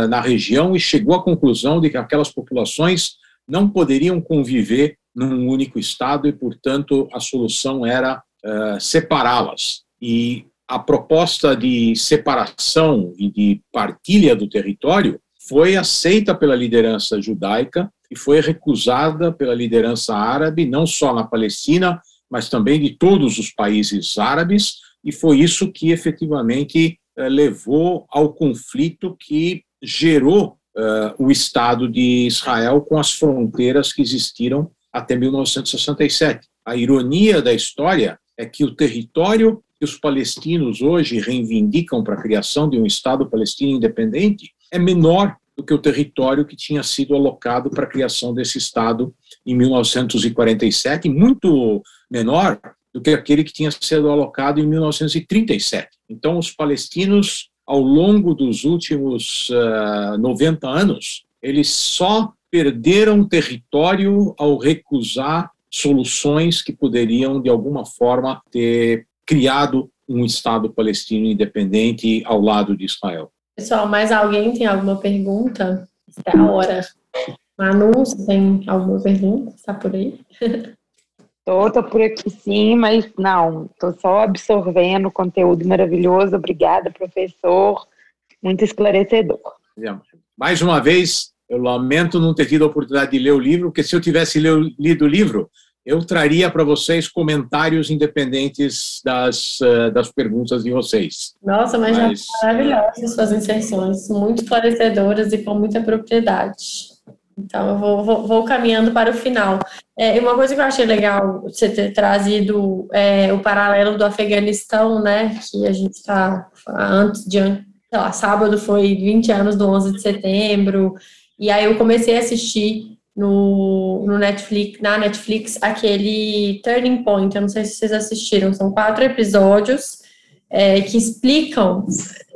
na região e chegou à conclusão de que aquelas populações não poderiam conviver num único Estado e, portanto, a solução era uh, separá-las. E a proposta de separação e de partilha do território foi aceita pela liderança judaica e foi recusada pela liderança árabe, não só na Palestina, mas também de todos os países árabes, e foi isso que efetivamente uh, levou ao conflito que gerou uh, o Estado de Israel com as fronteiras que existiram até 1967. A ironia da história é que o território que os palestinos hoje reivindicam para a criação de um Estado palestino independente é menor do que o território que tinha sido alocado para a criação desse Estado em 1947, muito menor do que aquele que tinha sido alocado em 1937. Então, os palestinos, ao longo dos últimos uh, 90 anos, eles só perderam território ao recusar soluções que poderiam, de alguma forma, ter criado um Estado palestino independente ao lado de Israel. Pessoal, mais alguém tem alguma pergunta? É a hora. Manu, você tem alguma pergunta? Está por aí? Tô, tô por aqui sim, mas não, tô só absorvendo conteúdo maravilhoso. Obrigada, professor. Muito esclarecedor. Mais uma vez, eu lamento não ter tido a oportunidade de ler o livro, porque se eu tivesse lido o livro, eu traria para vocês comentários independentes das, uh, das perguntas de vocês. Nossa, mas, mas maravilhosas suas inserções, muito esclarecedoras e com muita propriedade. Então, eu vou, vou, vou caminhando para o final. É, uma coisa que eu achei legal você ter trazido é, o paralelo do Afeganistão, né, que a gente está antes de, sei lá, sábado foi 20 anos do 11 de setembro, e aí eu comecei a assistir no, no Netflix, na Netflix, aquele Turning Point. Eu não sei se vocês assistiram, são quatro episódios é, que explicam,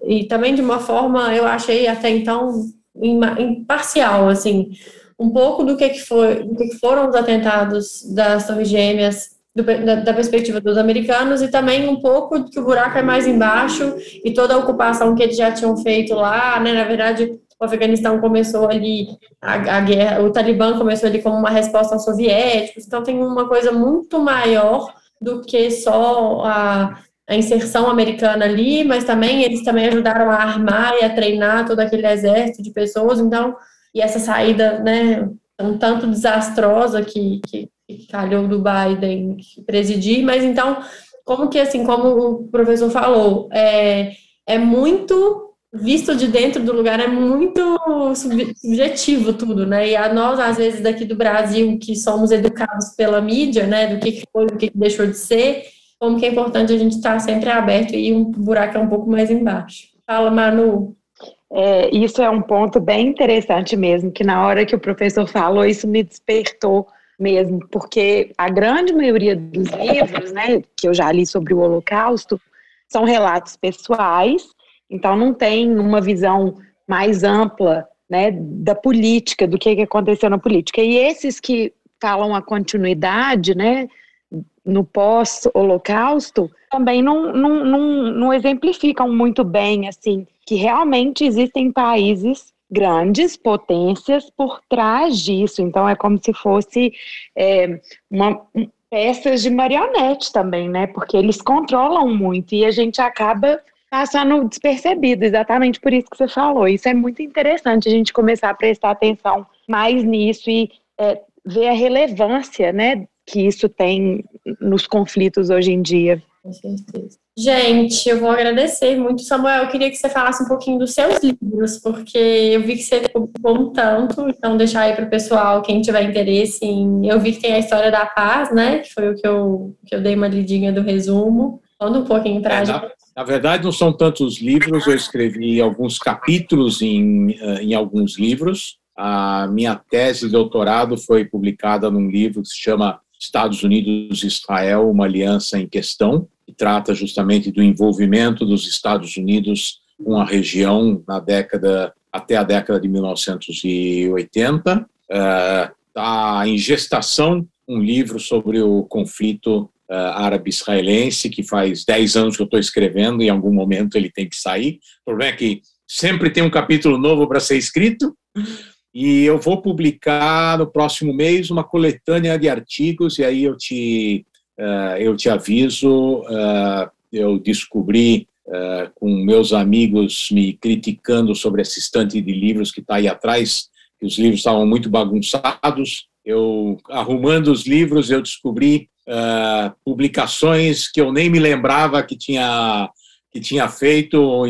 e também de uma forma, eu achei até então imparcial, assim, um pouco do que, que, foi, do que, foram os atentados das Torres Gêmeas do, da, da, perspectiva dos americanos e também um pouco que o buraco é mais embaixo e toda a ocupação que eles já tinham feito lá, né, na verdade, o Afeganistão começou ali, a, a guerra, o Talibã começou ali como uma resposta aos soviéticos, então tem uma coisa muito maior do que só a, a inserção americana ali, mas também eles também ajudaram a armar e a treinar todo aquele exército de pessoas, então, e essa saída, né, um tanto desastrosa que, que, que calhou do Biden presidir, mas então, como que, assim, como o professor falou, é, é muito visto de dentro do lugar é muito subjetivo tudo, né? E a nós, às vezes, daqui do Brasil, que somos educados pela mídia, né? Do que foi, do que deixou de ser, como que é importante a gente estar sempre aberto e um buraco é um pouco mais embaixo. Fala, Manu. É, isso é um ponto bem interessante mesmo, que na hora que o professor falou, isso me despertou mesmo, porque a grande maioria dos livros, né, que eu já li sobre o Holocausto, são relatos pessoais então não tem uma visão mais ampla né, da política, do que, aconteceu na política. E esses que falam a continuidade, né, no pós-holocausto, também não, não, não, não exemplificam muito bem, assim, que realmente existem países grandes potências por trás disso. Então é como se fosse é, uma peças de marionete também, né? Porque eles controlam muito e a gente acaba passando despercebido, exatamente por isso que você falou. Isso é muito interessante a gente começar a prestar atenção mais nisso e é, ver a relevância, né, que isso tem nos conflitos hoje em dia. Com certeza. Gente, eu vou agradecer muito. Samuel, eu queria que você falasse um pouquinho dos seus livros, porque eu vi que você publicou um tanto, então deixar aí para o pessoal, quem tiver interesse em... Eu vi que tem a História da Paz, né, que foi o que eu, que eu dei uma lidinha do resumo. Conta um pouquinho para a é, gente. Na verdade, não são tantos livros, eu escrevi alguns capítulos em, eh, em alguns livros. A minha tese de doutorado foi publicada num livro que se chama Estados Unidos e Israel, uma aliança em questão, que trata justamente do envolvimento dos Estados Unidos com a região na década até a década de 1980. Está uh, em gestação um livro sobre o conflito uh, árabe-israelense, que faz 10 anos que eu estou escrevendo, em algum momento ele tem que sair. O problema é que sempre tem um capítulo novo para ser escrito, e eu vou publicar no próximo mês uma coletânea de artigos, e aí eu te, uh, eu te aviso. Uh, eu descobri uh, com meus amigos me criticando sobre essa estante de livros que está aí atrás, que os livros estavam muito bagunçados. Eu, arrumando os livros, eu descobri publicações que eu nem me lembrava que tinha, que tinha feito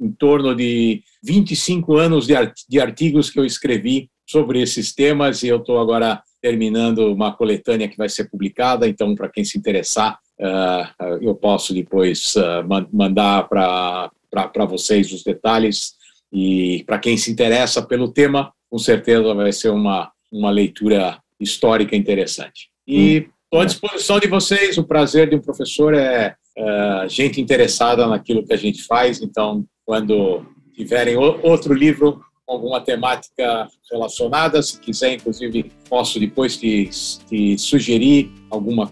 em, torno de 25 anos de, art de artigos que eu escrevi sobre esses temas e eu estou agora terminando uma coletânea que vai ser publicada, então para quem se interessar, uh, eu posso depois mandar para vocês os detalhes e para quem se interessa pelo tema, com certeza vai ser uma, uma leitura histórica interessante. E hum. Estou à disposição de vocês. O prazer de um professor é, é gente interessada naquilo que a gente faz. Então, quando tiverem outro livro com alguma temática relacionada, se quiser, inclusive, posso depois te, te sugerir alguma,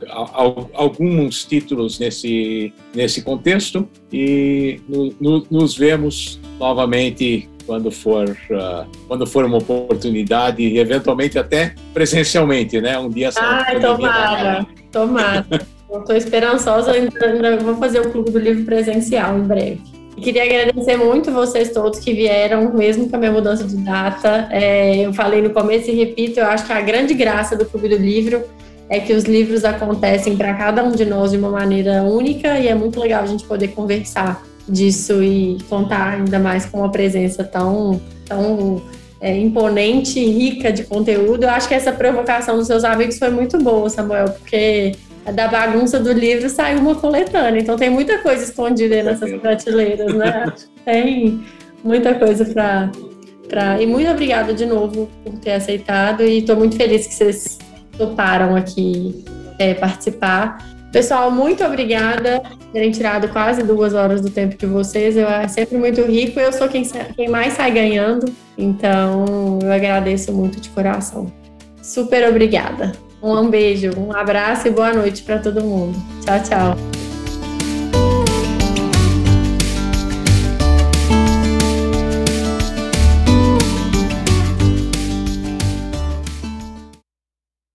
alguns títulos nesse, nesse contexto e no, no, nos vemos novamente quando for uh, quando for uma oportunidade e eventualmente até presencialmente, né? Um dia. Ai, tomara, tomara. Estou esperançosa, ainda vou fazer o Clube do Livro presencial em breve. queria agradecer muito vocês todos que vieram, mesmo com a minha mudança de data. É, eu falei no começo e repito, eu acho que a grande graça do Clube do Livro é que os livros acontecem para cada um de nós de uma maneira única e é muito legal a gente poder conversar disso e contar ainda mais com uma presença tão, tão é, imponente e rica de conteúdo. Eu acho que essa provocação dos seus amigos foi muito boa, Samuel, porque da bagunça do livro saiu uma coletânea, então tem muita coisa escondida nessas prateleiras, né? tem muita coisa para. Pra... E muito obrigada de novo por ter aceitado e estou muito feliz que vocês toparam aqui é, participar. Pessoal, muito obrigada por terem tirado quase duas horas do tempo de vocês. Eu, é sempre muito rico. Eu sou quem, quem mais sai ganhando. Então, eu agradeço muito de coração. Super obrigada. Um beijo, um abraço e boa noite para todo mundo. Tchau, tchau.